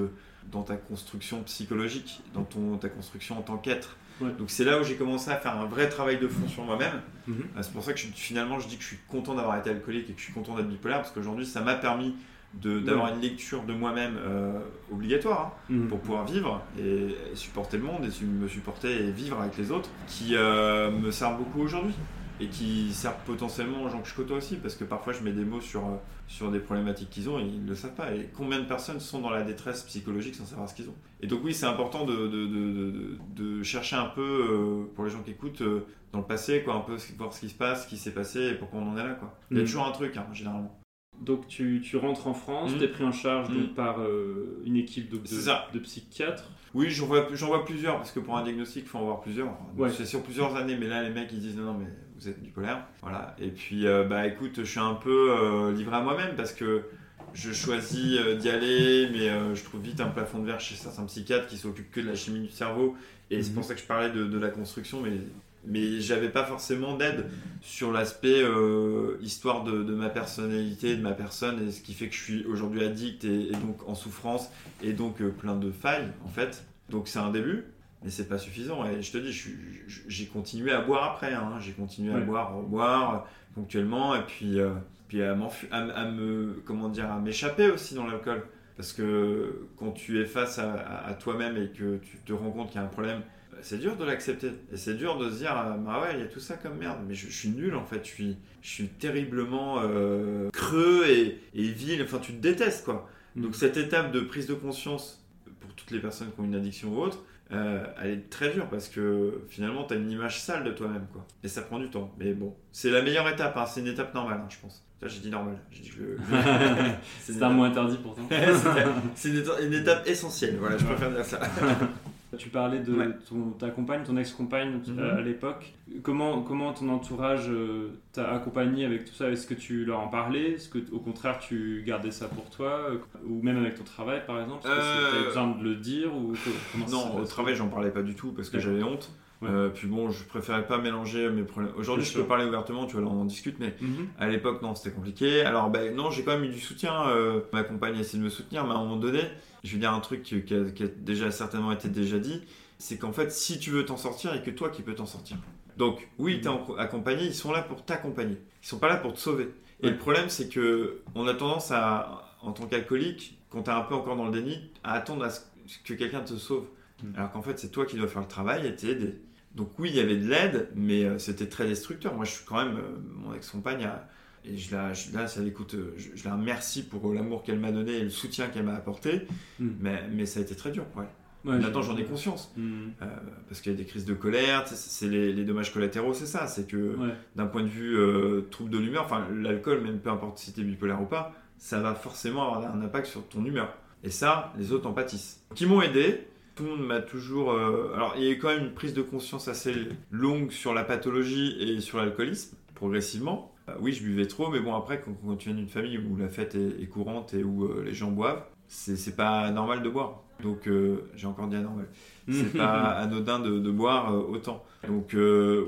dans ta construction psychologique, dans ton, ta construction en tant qu'être. Ouais. Donc c'est là où j'ai commencé à faire un vrai travail de fond sur moi-même. Mhm. Euh, C'est pour ça que je- finalement je dis que je suis content d'avoir été alcoolique et que je suis content d'être bipolaire, parce qu'aujourd'hui ça m'a permis d'avoir une lecture de moi-même euh, obligatoire. hein Mhm. pour pouvoir vivre et supporter le monde et me supporter et vivre avec les autres qui euh, me servent beaucoup aujourd'hui et qui servent potentiellement aux gens que je côtoie aussi parce que parfois je mets des mots sur, euh, sur des problématiques qu'ils ont et ils ne le savent pas et combien de personnes sont dans la détresse psychologique sans savoir ce qu'ils ont? Et donc oui c'est important de, de, de- chercher un peu euh, pour les gens qui écoutent euh, dans le passé quoi un peu voir ce qui se passe ce qui s'est passé et pourquoi on en est là quoi il y a Mhm. toujours un truc hein, généralement Donc, tu, tu rentres en France, Mhm. tu es pris en charge donc, Mhm. par euh, une équipe de, de psychiatres? Oui, j'en vois, plusieurs, parce que pour un diagnostic, il faut en voir plusieurs. Enfin, Ouais. C'est sur plusieurs années, mais là, les mecs, ils disent non, non, mais vous êtes bipolaire. Voilà. Et puis, euh, bah écoute, je suis un peu euh, livré à moi-même, parce que je choisis euh, d'y aller, mais euh, je trouve vite un plafond de verre chez certains psychiatres qui s'occupent que de la chimie du cerveau. Et c'est Mhm. pour ça que je parlais de, de la construction, mais, mais j'avais pas forcément d'aide sur l'aspect euh, histoire de, de ma personnalité, de ma personne, et ce qui fait que je suis aujourd'hui addict et, et donc en souffrance, et donc euh, plein de failles, en fait. Donc c'est un début, mais c'est pas suffisant. Et je te dis, j'ai continué à boire après. hein. J'ai continué à boire, boire euh, ponctuellement, et puis, euh, puis à, à, à me, comment dire, à m'échapper aussi dans l'alcool. Parce que quand tu es face à, toi-même et que tu te rends compte qu'il y a un problème, c'est dur de l'accepter. Et c'est dur de se dire, euh, bah ouais, il y a tout ça comme merde, mais je, je suis nul en fait, je suis, je suis terriblement euh, creux et, et vil, enfin tu te détestes quoi. Mm. Donc cette étape de prise de conscience pour toutes les personnes qui ont une addiction ou autre, euh, elle est très dure parce que finalement tu as une image sale de toi-même quoi. Et ça prend du temps. Mais bon, c'est la meilleure étape, hein, c'est une étape normale hein, je pense. Là j'ai dit normal, j'ai dit que c'est un mot interdit pourtant. c'est une, éta- une étape essentielle, voilà, je préfère dire ça. Tu parlais de Ouais. ton, ta compagne, ton ex-compagne Mhm. euh, à l'époque. Comment, comment ton entourage euh, t'a accompagné avec tout ça? Est-ce que tu leur en parlais? Est-ce que au contraire tu gardais ça pour toi? Ou même avec ton travail par exemple? Est-ce que Euh, t'avais besoin de le dire ou Non, au travail, j'en parlais pas du tout parce que j'avais honte. Ouais. Euh, puis bon, je préférais pas mélanger mes problèmes. Aujourd'hui, je peux parler ouvertement, tu vois, là on en discute, mais Mhm. à l'époque, non, c'était compliqué. Alors, ben non, j'ai quand même eu du soutien. euh, ma compagne a essayé de me soutenir, mais à un moment donné, je vais dire un truc qui qui a, qui a déjà certainement été déjà dit c'est qu'en fait, si tu veux t'en sortir, il n'y a que toi qui peux t'en sortir. Donc, oui, tu es accompagné, ils sont là pour t'accompagner. Ils sont pas là pour te sauver. Et Ouais. le problème, c'est que on a tendance à, en tant qu'alcoolique, quand tu es un peu encore dans le déni, à attendre à ce que quelqu'un te sauve. Mm. Alors qu'en fait, c'est toi qui dois faire le travail et t'aider. Donc oui, il y avait de l'aide, mais euh, c'était très destructeur. Moi, je suis quand même, euh, mon ex-compagne, et je la, je, là, ça l'écoute, euh, je, je la remercie pour l'amour qu'elle m'a donné et le soutien qu'elle m'a apporté, Mm. mais, mais ça a été très dur pour elle. Ouais, Maintenant, j'en ai conscience, euh, parce qu'il y a des crises de colère, c'est les, les dommages collatéraux, c'est ça, c'est que Ouais. d'un point de vue trouble de l'humeur, enfin l'alcool, même peu importe si tu es bipolaire ou pas, ça va forcément avoir un impact sur ton humeur. Et ça, les autres en pâtissent. Qui m'ont aidé, tout le monde m'a toujours... euh, Alors, il y a eu quand même une prise de conscience assez longue sur la pathologie et sur l'alcoolisme, progressivement. Euh, oui, je buvais trop, mais bon, après, quand, quand tu viens d'une famille où la fête est, est courante et où euh, les gens boivent, c'est pas normal de boire. Donc, j'ai encore dit anormal. C'est pas anodin de, de boire autant. Donc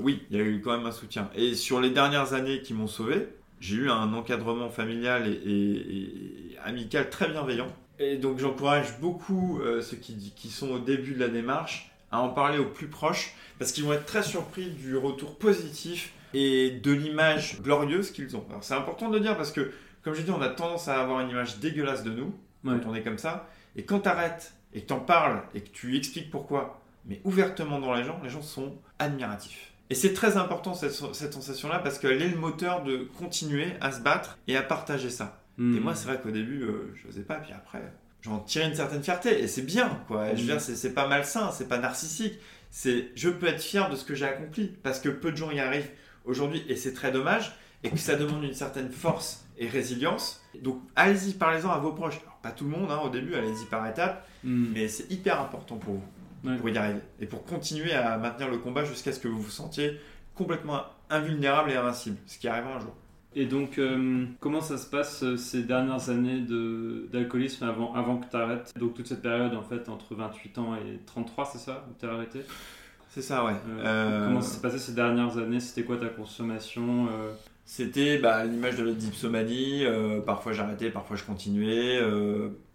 oui, il y a eu quand même un soutien. Et sur les dernières années qui m'ont sauvé, j'ai eu un encadrement familial et, et- et amical très bienveillant. Et donc j'encourage beaucoup euh, ceux qui, qui sont au début de la démarche à en parler aux plus proches parce qu'ils vont être très surpris du retour positif et de l'image glorieuse qu'ils ont. Alors c'est important de le dire parce que, comme j'ai dit, on a tendance à avoir une image dégueulasse de nous Ouais. quand on est comme ça. Et quand tu arrêtes et que tu en parles et que tu expliques pourquoi, mais ouvertement dans les gens, les gens sont admiratifs. Et c'est très important cette, cette sensation-là parce qu'elle est le moteur de continuer à se battre et à partager ça. Mhm. Et moi, c'est vrai qu'au début, euh, je n'osais pas, puis après, j'en tirais une certaine fierté et c'est bien, quoi. Je veux Mhm. dire, c'est pas malsain, c'est pas narcissique. C'est je peux être fier de ce que j'ai accompli parce que peu de gens y arrivent aujourd'hui et c'est très dommage et que ça demande une certaine force et résilience. Donc, allez-y, parlez-en à vos proches. Alors, pas tout le monde, hein, au début, allez-y par étapes. Mhm. Mais c'est hyper important pour vous, Ouais. pour y arriver. Et pour continuer à maintenir le combat jusqu'à ce que vous vous sentiez complètement invulnérable et invincible. Ce qui arrivera un jour. Et donc, euh, comment ça se passe euh, ces dernières années d'alcoolisme avant, avant que tu arrêtes Donc, toute cette période, en fait, entre 28 ans et 33, c'est ça Où tu as arrêté? C'est ça, ouais. Euh, Comment ça s'est passé ces dernières années? C'était quoi ta consommation C'était bah, l'image de la dipsomanie. parfois j'arrêtais, parfois je continuais.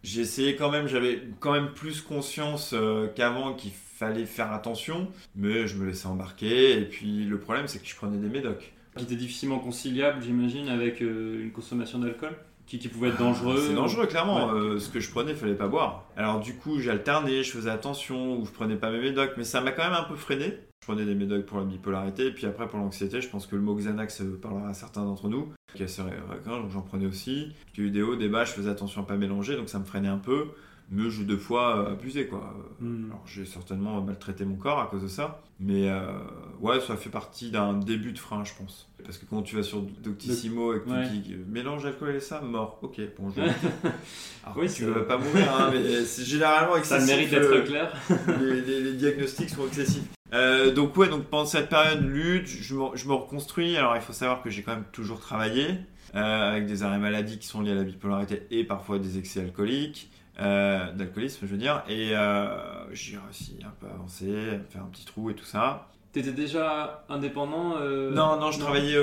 essayé quand même, j'avais quand même plus conscience qu'avant qu'il fallait faire attention, mais je me laissais embarquer. Et puis le problème, c'est que je prenais des médocs. Qui était difficilement conciliable, j'imagine, avec euh, une consommation d'alcool qui, qui pouvait être dangereux C'est dangereux, clairement. Ouais. Euh, ce que je prenais, il fallait pas boire. Alors du coup, j'alternais, je faisais attention, ou je prenais pas mes médocs, mais ça m'a quand même un peu freiné. Je prenais des médocs pour la bipolarité, et puis après pour l'anxiété, je pense que le mot Xanax euh, parlera à certains d'entre nous, qui est assez récurrent, donc j'en prenais aussi. J'ai eu des hauts, des bas, je faisais attention à pas mélanger, donc ça me freinait un peu. Mais j'ai deux fois euh, abusé, quoi. Hmm. Alors j'ai certainement maltraité mon corps à cause de ça, mais euh, ouais, ça fait partie d'un début de frein, je pense. Parce que quand tu vas sur Doctissimo et que Ouais. tu dis euh, mélange alcool et ça, mort, ok, bonjour. Alors Oui, tu vas pas mourir, hein, mais c'est généralement Ça excessif. mérite d'être clair. les, les- les diagnostics sont excessifs. Euh, donc ouais, donc pendant cette période lutte, je me, je me reconstruis. Alors il faut savoir que j'ai quand même toujours travaillé euh, avec des arrêts maladie qui sont liés à la bipolarité et parfois des excès alcooliques, euh, d'alcoolisme je veux dire. Et euh, j'ai réussi un peu me faire un petit trou et tout ça. T'étais déjà indépendant euh, non, non, je non. travaillais.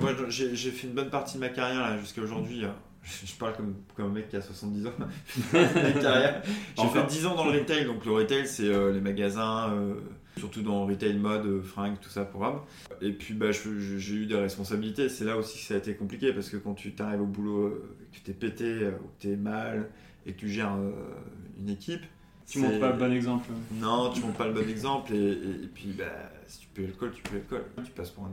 moi, j'ai fait une bonne partie de ma carrière là jusqu'à aujourd'hui. Je parle comme, comme un mec qui a 70 ans. J'ai fait 10 ans dans le retail. Donc le retail, c'est les magasins, surtout dans le retail mode, fringues, tout ça pour hommes. Et puis bah, j'ai eu des responsabilités. C'est là aussi que ça a été compliqué parce que quand tu t'arrives au boulot, que tu t'es pété, ou que tu es mal et que tu gères euh, une équipe, Tu montres pas le bon exemple. Non, tu montres pas le bon exemple et, et- et puis bah, si tu peux l'alcool, tu peux l'alcool. Tu passes pour un,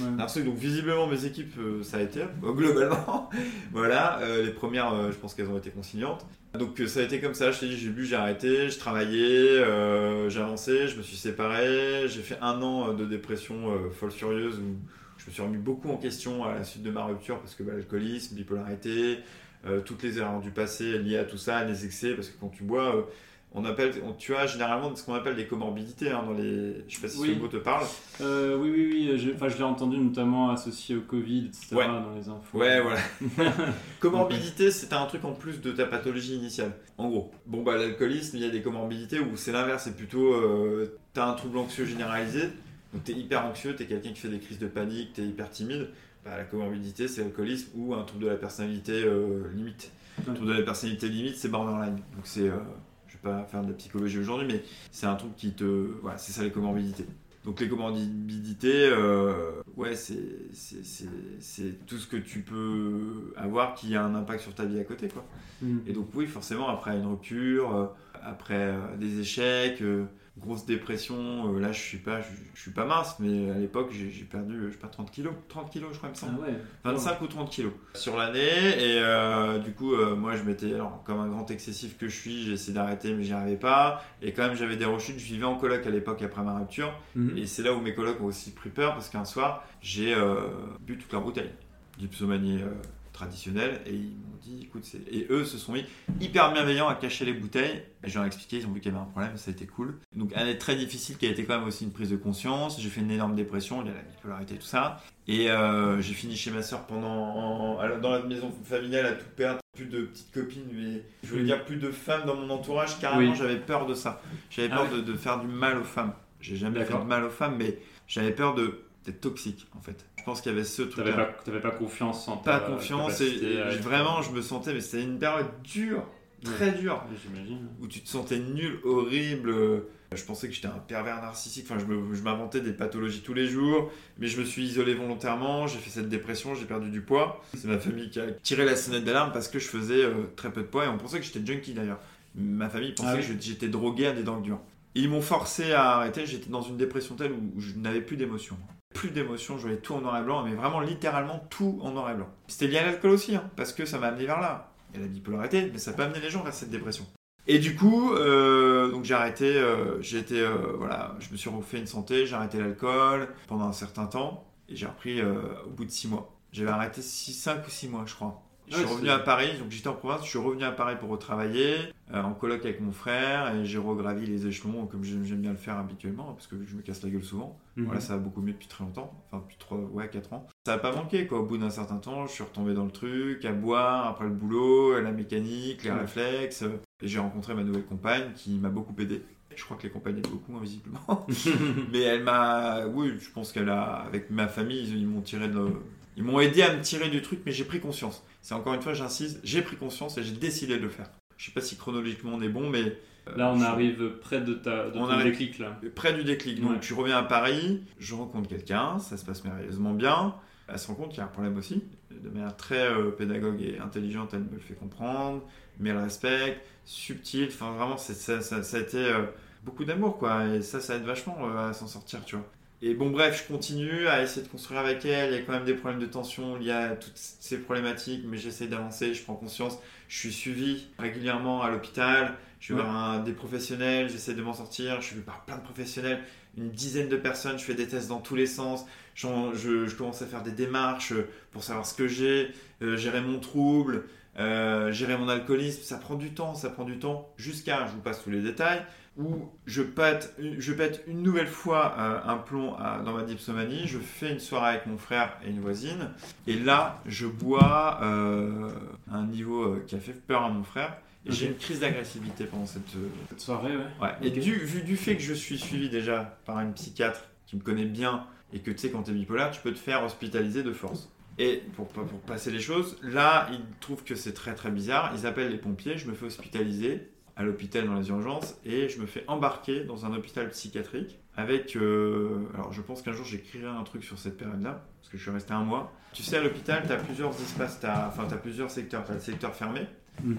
Ouais. un truc. Donc visiblement mes équipes, euh, ça a été globalement. voilà, euh, les premières, euh, je pense qu'elles ont été conciliantes. Donc ça a été comme ça. Je t'ai dit, j'ai bu, j'ai arrêté, je travaillais, euh, j'ai avancé, je me suis séparé, j'ai fait un an de dépression folle furieuse où je me suis remis beaucoup en question à la suite de ma rupture parce que bah, l'alcoolisme, bipolarité, euh, toutes les erreurs du passé liées à tout ça, les excès, parce que quand tu bois, euh, on appelle, on- tu as généralement ce qu'on appelle des comorbidités hein, dans les. Je sais pas si Oui. ce mot te parle. Euh, oui, oui, oui. Je, je l'ai entendu notamment associé au Covid, etc. Ouais. dans les infos. Ouais, voilà. Comorbidité, c'est un truc en plus de ta pathologie initiale. En gros. Bon, bah, l'alcoolisme, il y a des comorbidités où c'est l'inverse, c'est plutôt. Euh, t'as un trouble anxieux généralisé, donc t'es hyper anxieux, t'es quelqu'un qui fait des crises de panique, t'es hyper timide. Bah, la comorbidité, c'est l'alcoolisme ou un trouble de la personnalité euh, limite. Ouais. trouble de la personnalité limite, c'est borderline. Donc, c'est. euh, je vais pas faire de la psychologie aujourd'hui, mais c'est un truc qui te. Voilà, c'est ça les comorbidités. Donc les comorbidités, euh, ouais, c'est c'est- c'est- c'est tout ce que tu peux avoir qui a un impact sur ta vie à côté, quoi. Mm. Et donc oui, forcément, après une rupture, après des échecs, grosse dépression, euh, là je suis pas, je, je suis pas mince, mais à l'époque j'ai perdu, je sais pas, 30 kilos, 30 kilos je crois, il me Ah semble. ouais. 25 ou 30 kilos sur l'année et euh, du coup euh, moi je m'étais alors comme un grand excessif que je suis j'ai essayé d'arrêter mais j'y arrivais pas et quand même j'avais des rechutes je vivais en coloc à l'époque après ma rupture Mhm. et c'est là où mes colocs ont aussi pris peur parce qu'un soir, j'ai euh, bu toute leur bouteille d'Ipsomanie traditionnelle et ils dit écoute, c'est. Et eux se sont mis hyper bienveillants à cacher les bouteilles. Et je leur ai expliqué, ils ont vu qu'il y avait un problème, ça a été cool. Donc, année très difficile qui a été quand même aussi une prise de conscience. J'ai fait une énorme dépression, il y a la bipolarité, tout ça. Et euh, j'ai fini chez ma soeur pendant. Dans la maison familiale à tout perdre. Plus de petites copines, mais je voulais Oui. dire plus de femmes dans mon entourage. Carrément, Oui. j'avais peur de ça. J'avais Ah peur de, de faire du mal aux femmes. J'ai jamais fait de mal aux femmes, mais j'avais peur de d'être toxique en fait. Je pense qu'il y avait ce truc T'avais pas, pas confiance en pas ta confiance et, vraiment je me sentais mais c'était une période dure, très dure J'imagine. où tu te sentais nul, horrible. Je pensais que j'étais un pervers narcissique, enfin je me- je m'inventais des pathologies tous les jours, mais je me suis isolé volontairement, j'ai fait cette dépression, j'ai perdu du poids. C'est ma famille qui a tiré la sonnette d'alarme parce que je faisais euh, très peu de poids et on pensait que j'étais junkie d'ailleurs. Ma famille pensait Ah oui. que j'étais drogué à des dents dures. Ils m'ont forcé à arrêter, j'étais dans une dépression telle où où je n'avais plus d'émotions. Plus d'émotions, je voyais tout en noir et blanc, mais vraiment littéralement tout en noir et blanc. C'était lié à l'alcool aussi, hein, parce que ça m'a amené vers là. A la bipolarité, mais ça peut amener les gens vers cette dépression. Et du coup, euh, donc j'ai arrêté, euh, j'ai été, euh, voilà, je me suis refait une santé, j'ai arrêté l'alcool pendant un certain temps, et j'ai repris au bout de 6 mois. J'avais arrêté 5 ou 6 mois, je crois. Je suis revenu à Paris, donc j'étais en province, je suis revenu à Paris pour retravailler, euh, en coloc avec mon frère, et j'ai regravi les échelons comme j'aime bien le faire habituellement, parce que je me casse la gueule souvent. Mhm. Voilà, ça va beaucoup mieux depuis très longtemps, enfin depuis 3, ouais, 4 ans. Ça n'a pas manqué, quoi. Au bout d'un certain temps, je suis retombé dans le truc, à boire, après le boulot, la mécanique, les réflexes. euh, Et j'ai rencontré ma nouvelle compagne qui m'a beaucoup aidé. Je crois que les compagnes aident beaucoup, hein, visiblement. Mais elle m'a. Oui, je pense qu'elle a. Avec ma famille, ils m'ont tiré de. Ils m'ont aidé à me tirer du truc, mais j'ai pris conscience. C'est encore une fois, j'insiste, j'ai pris conscience et j'ai décidé de le faire. Je sais pas si chronologiquement on est bon, mais. euh, Là, on je- arrive près de, ta, de On ton arrive- déclic, là. près du déclic. Donc Ouais. je reviens à Paris, je rencontre quelqu'un, ça se passe merveilleusement bien. Elle se rend compte qu'il y a un problème aussi. De manière très euh, pédagogue et intelligente, elle me le fait comprendre, mais elle respecte, subtil. Enfin vraiment, ça, ça- ça a été euh, beaucoup d'amour quoi. Et ça, ça aide vachement à s'en sortir, tu vois. Et bon bref, je continue à essayer de construire avec elle. Il y a quand même des problèmes de tension liés à toutes ces problématiques, mais j'essaie d'avancer, je prends conscience. Je suis suivi régulièrement à l'hôpital. Je vais Ouais. voir un- des professionnels, j'essaie de m'en sortir. Je suis vu par plein de professionnels, une dizaine de personnes. Je fais des tests dans tous les sens. Je, je commence à faire des démarches pour savoir ce que j'ai, euh, gérer mon trouble, euh, gérer mon alcoolisme. Ça prend du temps, ça prend du temps. Jusqu'à, je vous passe tous les détails, où je pète, je pète une nouvelle fois euh, un plomb à- dans ma dipsomanie. Je fais une soirée avec mon frère et une voisine. Et là, je bois euh, à un niveau euh, qui a fait peur à mon frère. Et j'ai une crise d'agressivité pendant cette, euh, Cette soirée, ouais. Ouais. Et du, vu du fait que je suis suivi déjà par une psychiatre qui me connaît bien et que tu sais, quand tu es bipolaire, tu peux te faire hospitaliser de force. Et pour passer les choses, là, ils trouvent que c'est très très bizarre. Ils appellent les pompiers, je me fais hospitaliser à l'hôpital dans les urgences et je me fais embarquer dans un hôpital psychiatrique avec. euh, alors, je pense qu'un jour j'écrirai un truc sur cette période-là parce que je suis resté un mois. Tu sais, à l'hôpital, tu as plusieurs espaces, t'as- enfin, tu as plusieurs secteurs. Tu as le secteur fermé,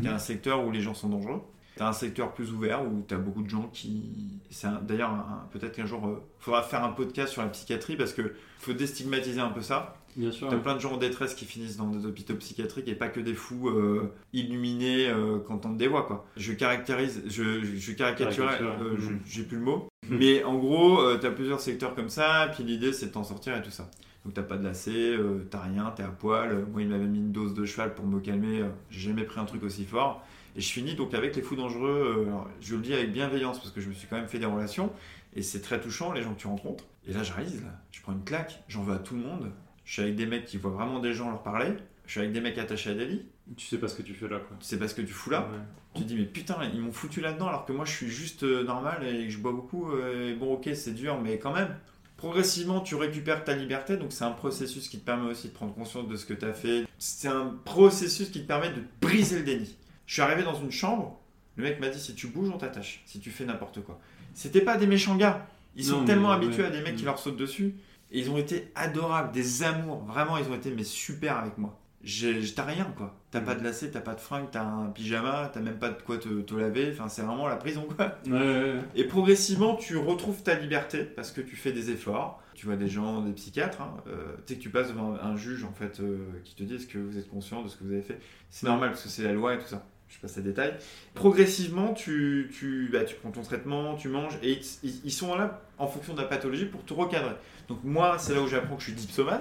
y a un secteur où les gens sont dangereux. T'as un secteur plus ouvert où t'as beaucoup de gens qui. D'ailleurs peut-être qu'un jour, il faudra faire un podcast sur la psychiatrie parce que faut déstigmatiser un peu ça. Bien sûr. T'as plein de gens en détresse qui finissent dans des hôpitaux psychiatriques et pas que des fous euh, illuminés euh, quand on des voix quoi. Je caractérise, je, je, je Caricature, euh, je- j'ai plus le mot. Mais en gros, euh, t'as plusieurs secteurs comme ça, puis l'idée c'est de t'en sortir et tout ça. Donc t'as pas de lacet, euh, t'as rien, t'es à poil. Moi il m'avait mis une dose de cheval pour me calmer, j'ai jamais pris un truc aussi fort. Et je finis donc avec les fous dangereux, alors, je le dis avec bienveillance parce que je me suis quand même fait des relations et c'est très touchant les gens que tu rencontres. Et là j'arrive, là, je prends une claque, j'en veux à tout le monde. Je suis avec des mecs qui voient vraiment des gens leur parler. Je suis avec des mecs attachés à des lits. Tu sais pas ce que tu fais là, quoi. Tu sais pas ce que tu fous là. Ouais. Tu te dis, mais putain, ils m'ont foutu là-dedans alors que moi je suis juste euh, normal et que je bois beaucoup. euh, et bon, ok, c'est dur, mais quand même. Progressivement, tu récupères ta liberté, donc c'est un processus qui te permet aussi de prendre conscience de ce que tu as fait. C'est un processus qui te permet de briser le déni. Je suis arrivé dans une chambre, le mec m'a dit si tu bouges, on t'attache, si tu fais n'importe quoi. C'était pas des méchants gars. Ils sont Non, tellement habitués ouais. à des mecs qui Mm. leur sautent dessus. Et ils ont été adorables, des amours. Vraiment, ils ont été mais super avec moi. T'as rien quoi. T'as Mm. pas de lacet, t'as pas de fringues, t'as un pyjama, t'as même pas de quoi te, te laver. Enfin, c'est vraiment la prison quoi. Ouais, ouais, ouais. Et progressivement, tu retrouves ta liberté parce que tu fais des efforts. Tu vois des gens, des psychiatres. Hein, euh, tu sais que tu passes devant un juge en fait euh, qui te dit est-ce que vous êtes conscient de ce que vous avez fait? C'est normal parce que c'est la loi et tout ça. Je passe les détails. Progressivement, tu, tu, bah, tu prends ton traitement, tu manges et ils, ils- ils sont là en fonction de la pathologie pour te recadrer. Donc moi, c'est là où j'apprends que je suis dipsomane.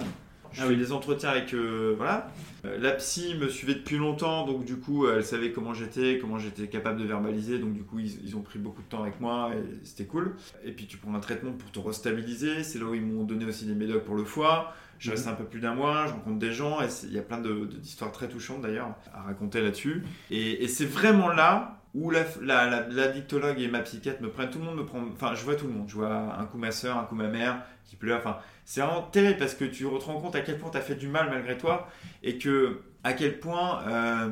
Je Ah fais oui. des entretiens avec euh, voilà. Euh, la psy me suivait depuis longtemps, donc du coup, elle savait comment j'étais, comment j'étais capable de verbaliser, donc du coup, ils, ils ont pris beaucoup de temps avec moi et c'était cool. Et puis tu prends un traitement pour te restabiliser. C'est là où ils m'ont donné aussi des médocs pour le foie. Je reste un peu plus d'un mois, je rencontre des gens et il y a plein de- de- d'histoires très touchantes d'ailleurs à raconter là-dessus. Et, et c'est vraiment là où la, la, la- la dictologue et ma psychiatre me prennent. Tout le monde me prend. Enfin, je vois tout le monde. Je vois un coup ma soeur, un coup ma mère qui pleure. Enfin, c'est vraiment terrible parce que tu te rends compte à quel point tu as fait du mal malgré toi et que à quel point euh,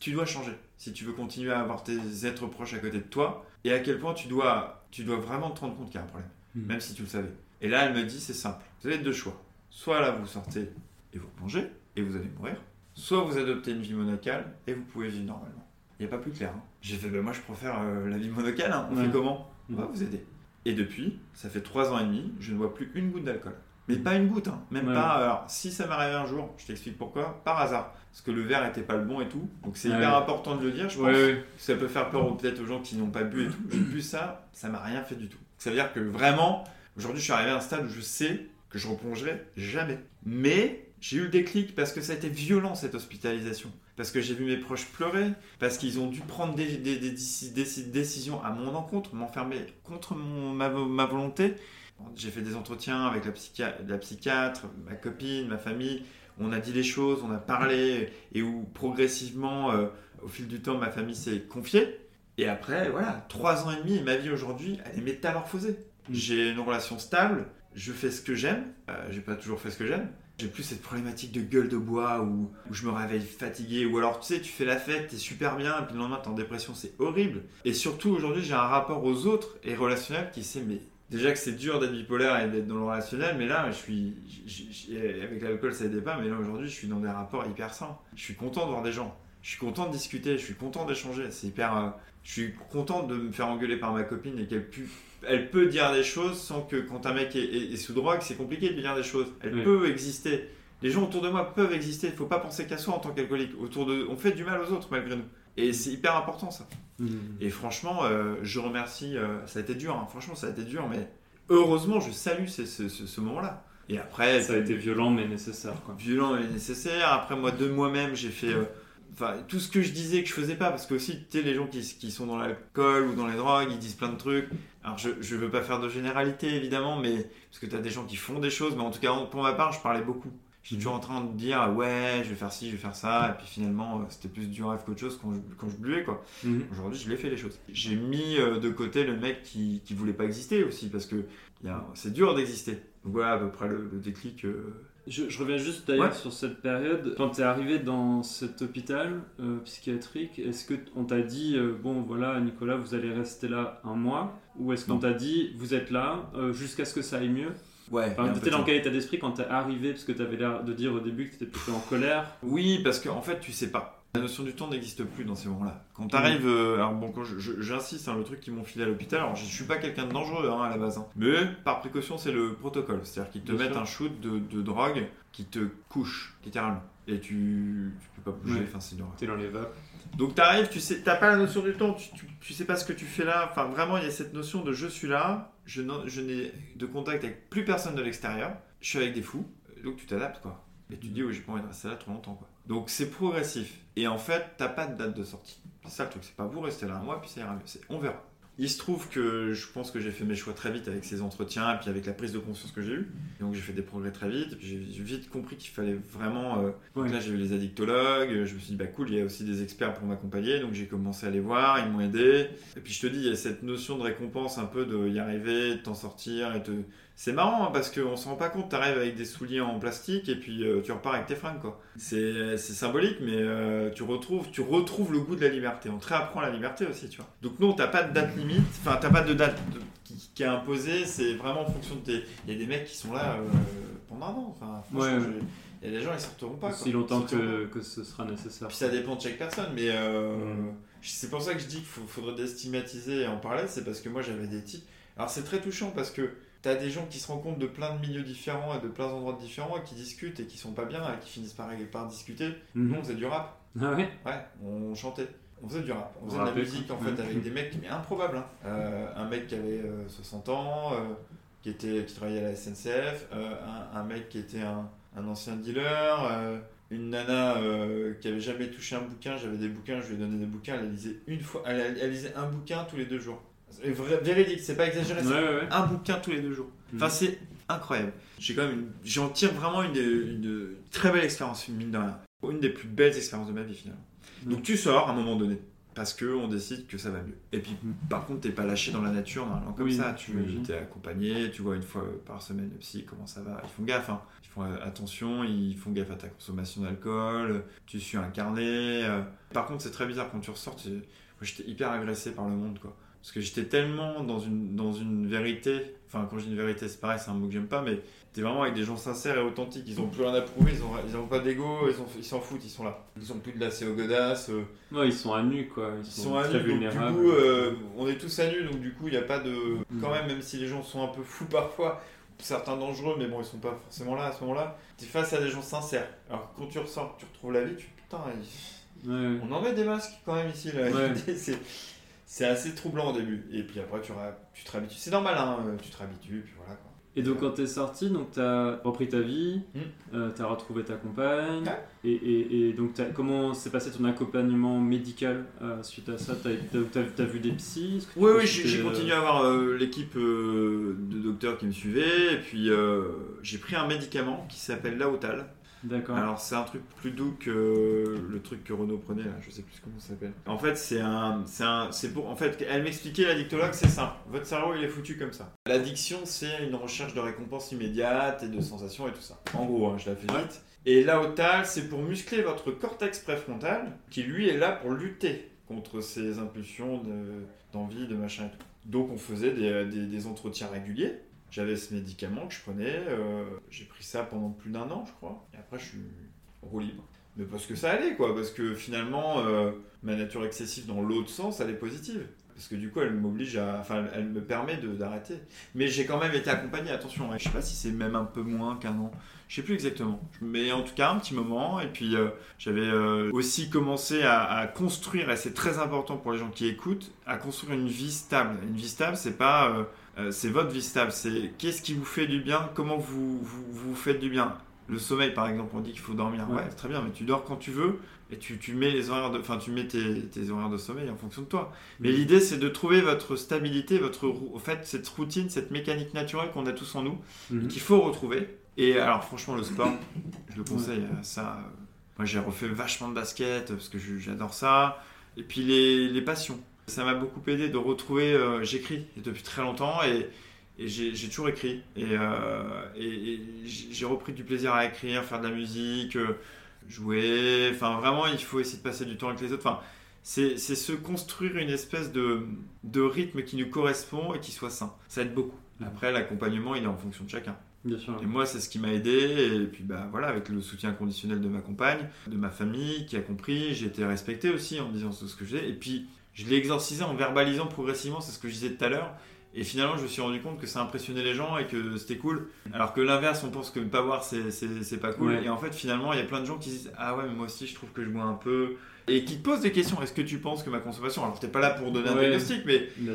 tu dois changer si tu veux continuer à avoir tes êtres proches à côté de toi et à quel point tu dois, tu dois vraiment te rendre compte qu'il y a un problème, Mhm. même si tu le savais. Et là, elle me dit c'est simple, vous avez deux choix. Soit là, vous sortez et vous plongez et vous allez mourir, soit vous adoptez une vie monacale et vous pouvez vivre normalement. Il n'y a pas plus clair. hein. J'ai fait, bah, moi je préfère euh, la vie monacale, hein. on Ouais. fait comment? On va vous aider. Et depuis, ça fait trois ans et demi, je ne bois plus une goutte d'alcool. Mais pas une goutte, hein. même Ouais. pas. Alors, si ça m'arrivait un jour, je t'explique pourquoi, par hasard. Parce que le verre était pas le bon et tout. Donc c'est Ouais. hyper important de le dire, je pense. Ouais. Ça peut faire peur aux- peut-être aux gens qui n'ont pas bu et tout. J'ai bu ça, ça m'a rien fait du tout. Ça veut dire que vraiment, aujourd'hui, je suis arrivé à un stade où je sais que je replongerai jamais. Mais j'ai eu le déclic parce que ça a été violent cette hospitalisation. Parce que j'ai vu mes proches pleurer, parce qu'ils ont dû prendre des, des- des déci- déci- décisions à mon encontre, m'enfermer contre mon- ma, ma volonté. J'ai fait des entretiens avec la, psychia- la psychiatre, ma copine, ma famille. On a dit les choses, on a parlé, et où progressivement, euh, au fil du temps, ma famille s'est confiée. Et après, voilà, trois ans et demi, et ma vie aujourd'hui, elle est métamorphosée. Mm. J'ai une relation stable, je fais ce que j'aime, euh, j'ai pas toujours fait ce que j'aime. J'ai plus cette problématique de gueule de bois où, je me réveille fatigué, ou alors tu sais, tu fais la fête, t'es super bien, et puis le lendemain t'es en dépression, c'est horrible. Et surtout aujourd'hui, j'ai un rapport aux autres et relationnel qui sait, mais déjà que c'est dur d'être bipolaire et d'être dans le relationnel, mais là, je suis, avec l'alcool ça aidait pas, mais là aujourd'hui, je suis dans des rapports hyper sains. Je suis content de voir des gens, je suis content de discuter, je suis content d'échanger, c'est hyper. euh, je suis content de me faire engueuler par ma copine et qu'elle pu- elle peut dire des choses sans que quand un mec est, est- est sous drogue, c'est compliqué de lui dire des choses. Elle Oui. peut exister. Les gens autour de moi peuvent exister. Il faut pas penser qu'à soi en tant qu'alcoolique. Autour de, on fait du mal aux autres malgré nous. Et c'est hyper important ça. Mhm. Et franchement, euh, je remercie. euh, ça a été dur. hein. Franchement, ça a été dur, mais heureusement, je salue ce, ce- ce- ce moment-là. Et après, Ça a été violent mais nécessaire, quoi. violent et nécessaire. Après, moi, de moi-même, j'ai fait. euh, Enfin, tout ce que je disais que je faisais pas, parce que aussi, tu sais, les gens qui, qui sont dans l'alcool ou dans les drogues, ils disent plein de trucs. Alors, je, je veux pas faire de généralité, évidemment, mais parce que tu as des gens qui font des choses, mais en tout cas, pour ma part, je parlais beaucoup. J'étais toujours en train de dire, ouais, je vais faire ci, je vais faire ça, et puis finalement, euh, c'était plus du rêve qu'autre chose quand je, quand je buvais, quoi. Mhm. Aujourd'hui, je l'ai fait les choses. J'ai mis euh, de côté le mec qui, qui voulait pas exister aussi, parce que c'est dur d'exister. Donc voilà à peu près le, le déclic. euh, Je, je reviens juste d'ailleurs Ouais. sur cette période. Quand tu es arrivé dans cet hôpital euh, psychiatrique, est-ce qu'on t'a dit, euh, bon voilà Nicolas, vous allez rester là un mois? Ou est-ce qu'on t'a dit, vous êtes là euh, jusqu'à ce que ça aille mieux? Ouais. Enfin, un tu peu étais de dans quel état d'esprit quand t'es arrivé? Parce que tu avais l'air de dire au début que tu étais plutôt en colère. Oui, parce qu'en fait, tu sais pas. La notion du temps n'existe plus dans ces moments-là. Quand t'arrives, euh, alors bon, quand j'insiste, hein, le truc qu'ils m'ont filé à l'hôpital, alors je, je suis pas quelqu'un de dangereux hein, à la base, hein. mais par précaution, c'est le protocole. C'est-à-dire qu'ils te Bien mettent sûr. un shoot de, de drogue qui te couche, littéralement. Et tu, tu peux pas bouger, Ouais. enfin c'est horreur. T'es dans les vapes. Donc t'arrives, tu sais, t'as pas la notion du temps, tu, tu, tu sais pas ce que tu fais là. Enfin vraiment, il y a cette notion de je suis là, je, n'ai de contact avec plus personne de l'extérieur, je suis avec des fous, donc tu t'adaptes quoi. Et tu te dis, oui, j'ai pas envie de rester là trop longtemps quoi. Donc c'est progressif. Et en fait, t'as pas de date de sortie. C'est ça le truc, c'est pas vous restez là un mois puis ça ira mieux. On verra. Il se trouve que je pense que j'ai fait mes choix très vite avec ces entretiens et puis avec la prise de conscience que j'ai eue. Donc j'ai fait des progrès très vite et puis j'ai vite compris qu'il fallait vraiment euh, donc là, j'ai vu les addictologues, je me suis dit, bah cool, il y a aussi des experts pour m'accompagner, donc j'ai commencé à les voir, ils m'ont aidé. Et puis je te dis, il y a cette notion de récompense un peu de y arriver, de t'en sortir. et te... C'est marrant hein, parce qu'on se rend pas compte, t'arrives avec des souliers en plastique et puis euh, tu repars avec tes fringues, quoi. C'est symbolique, mais euh, tu, retrouves, tu retrouves le goût de la liberté. On te réapprend la liberté aussi, tu vois. Donc non, t'as pas de date limite, enfin, t'as pas de date de- qui, qui est imposée, c'est vraiment en fonction de tes. Il y a des mecs qui sont là euh, pendant un an, enfin, franchement, Ouais, je- il y a des gens, ils sortiront pas. quoi. Aussi longtemps que, que ce sera nécessaire. puis ça dépend de chaque personne, mais Mm. c'est pour ça que je dis qu'il faudrait déstigmatiser et en parler, c'est parce que moi j'avais des types. Alors c'est très touchant parce que t'as des gens qui se rencontrent de plein de milieux différents et de plein d'endroits différents et qui discutent et qui sont pas bien et qui finissent par, par discuter. Mhm. Nous on faisait du rap, Ah ouais? Ouais, on chantait. On faisait du rap, on On faisait de la musique en fait avec Mm. des mecs mais improbables. hein. Euh, un mec qui avait euh, 60 ans, euh, qui, était, qui travaillait à la SNCF, euh, un, un mec qui était un, un ancien dealer, euh, une nana euh, qui avait jamais touché un bouquin, j'avais des bouquins, je lui ai donné des bouquins, elle lisait une fois, elle, elle lisait un bouquin tous les deux jours. Vrai- véridique, c'est pas exagéré, Ouais, un bouquin tous les deux jours. Enfin, Mhm. c'est incroyable. J'ai quand même, j'en tire vraiment une, une très belle expérience, mine de rien. Une des plus belles expériences de ma vie finalement. Mhm. Donc tu sors à un moment donné. Parce que on décide que ça va mieux. Et puis, par contre, t'es pas lâché dans la nature, normalement, comme Oui, ça. Tu es accompagné, tu vois une fois par semaine le psy, comment ça va. Ils font gaffe, hein. Ils font euh, attention, ils font gaffe à ta consommation d'alcool, tu suis un carnet. euh. Par contre, c'est très bizarre quand tu ressors. tu- Moi, j'étais hyper agressé par le monde, quoi. Parce que j'étais tellement dans une, dans une vérité. Enfin, quand je dis une vérité, c'est pareil, c'est un mot que j'aime pas, mais t'es vraiment avec des gens sincères et authentiques. Ils ont plus rien à prouver, ils ont, ils ont pas d'ego, ils s'en foutent, ils sont là. Ils ont plus de aux godasses. euh, Ouais, ils sont à nu, quoi. Ils ils sont, sont à très nu, donc du coup, euh, on est tous à nu, donc du coup, il n'y a pas de. Mm. Quand même, même si les gens sont un peu fous parfois, certains dangereux, mais bon, ils sont pas forcément là à ce moment-là, tu es face à des gens sincères. Alors quand tu ressors, tu retrouves la vie, tu putain, il- Ouais, ouais. on en met des masques quand même ici, là. Ouais. c'est. Assez troublant au début, et puis après tu, tu te réhabitues. C'est normal, hein, tu te réhabitues, puis voilà quoi. Et donc quand t'es sorti, donc t'as repris ta vie, Mm. euh, t'as retrouvé ta compagne, Ouais. et, et, et donc comment s'est passé ton accompagnement médical euh, suite à ça? T'as t'as vu des psys? Que Oui, oui, j'ai continué à avoir euh, l'équipe euh, de docteurs qui me suivaient, et puis euh, j'ai pris un médicament qui s'appelle Laotal. Euh, D'accord. Alors c'est un truc plus doux que le truc que Renault prenait là, je sais plus comment ça s'appelle. En fait c'est un, c'est un, c'est pour, en fait elle m'expliquait l'addictologue c'est simple, votre cerveau il est foutu comme ça. L'addiction c'est une recherche de récompense immédiate et de sensations et tout ça. En gros, hein, je la fais vite. Et l'AOTAL c'est pour muscler votre cortex préfrontal qui lui est là pour lutter contre ces impulsions de- d'envie, de machin et tout. Donc on faisait des, des- des entretiens réguliers. J'avais ce médicament que je prenais, euh, j'ai pris ça pendant plus d'un an, je crois. Et après, je suis roue libre. Mais parce que ça allait, quoi. Parce que finalement, euh, ma nature excessive dans l'autre sens, elle est positive. Parce que du coup, elle m'oblige à. Enfin, elle me permet d'arrêter. Mais j'ai quand même été accompagné, attention. hein. Je sais pas si c'est même un peu moins qu'un an. Je sais plus exactement. Mais en tout cas, un petit moment. Et puis, euh, j'avais aussi commencé à, à construire, et c'est très important pour les gens qui écoutent, à construire une vie stable. Une vie stable, c'est pas. Euh, c'est votre vie stable. C'est qu'est-ce qui vous fait du bien, comment vous vous, vous faites du bien. Le sommeil, par exemple, on dit qu'il faut dormir. Ouais, Ouais. c'est très bien, mais tu dors quand tu veux et tu, tu mets les horaires de, enfin, tu mets tes, tes horaires de sommeil en fonction de toi. Mais l'idée, c'est de trouver votre stabilité, votre, au fait, cette routine, cette mécanique naturelle qu'on a tous en nous et qu'il faut retrouver. Et alors, franchement, le sport, je le conseille ça. Moi, j'ai refait vachement de basket parce que j'adore ça. Et puis les, les passions. Ça m'a beaucoup aidé de retrouver. euh, J'écris depuis très longtemps et, et j'ai toujours écrit. Et, euh, et- et j'ai repris du plaisir à écrire, faire de la musique, euh, jouer. Enfin, vraiment, il faut essayer de passer du temps avec les autres. Enfin, c'est se construire une espèce de, de rythme qui nous correspond et qui soit sain. Ça aide beaucoup. Après, l'accompagnement, il est en fonction de chacun. Bien sûr. Et moi, c'est ce qui m'a aidé. Et puis, bah voilà, avec le soutien conditionnel de ma compagne, de ma famille qui a compris, j'ai été respecté aussi en disant tout ce que j'ai. Et puis, je l'ai exorcisé en verbalisant progressivement, c'est ce que je disais tout à l'heure. Et finalement, je me suis rendu compte que ça impressionnait les gens et que c'était cool. Alors que l'inverse, on pense que ne pas boire, c'est- pas cool. Ouais. Et en fait, finalement, il y a plein de gens qui disent Ah ouais, mais moi aussi, je trouve que je bois un peu. Et qui te posent des questions. Est-ce que tu penses que ma consommation. Alors, t'es pas là pour donner un Ouais. diagnostic, mais, mais.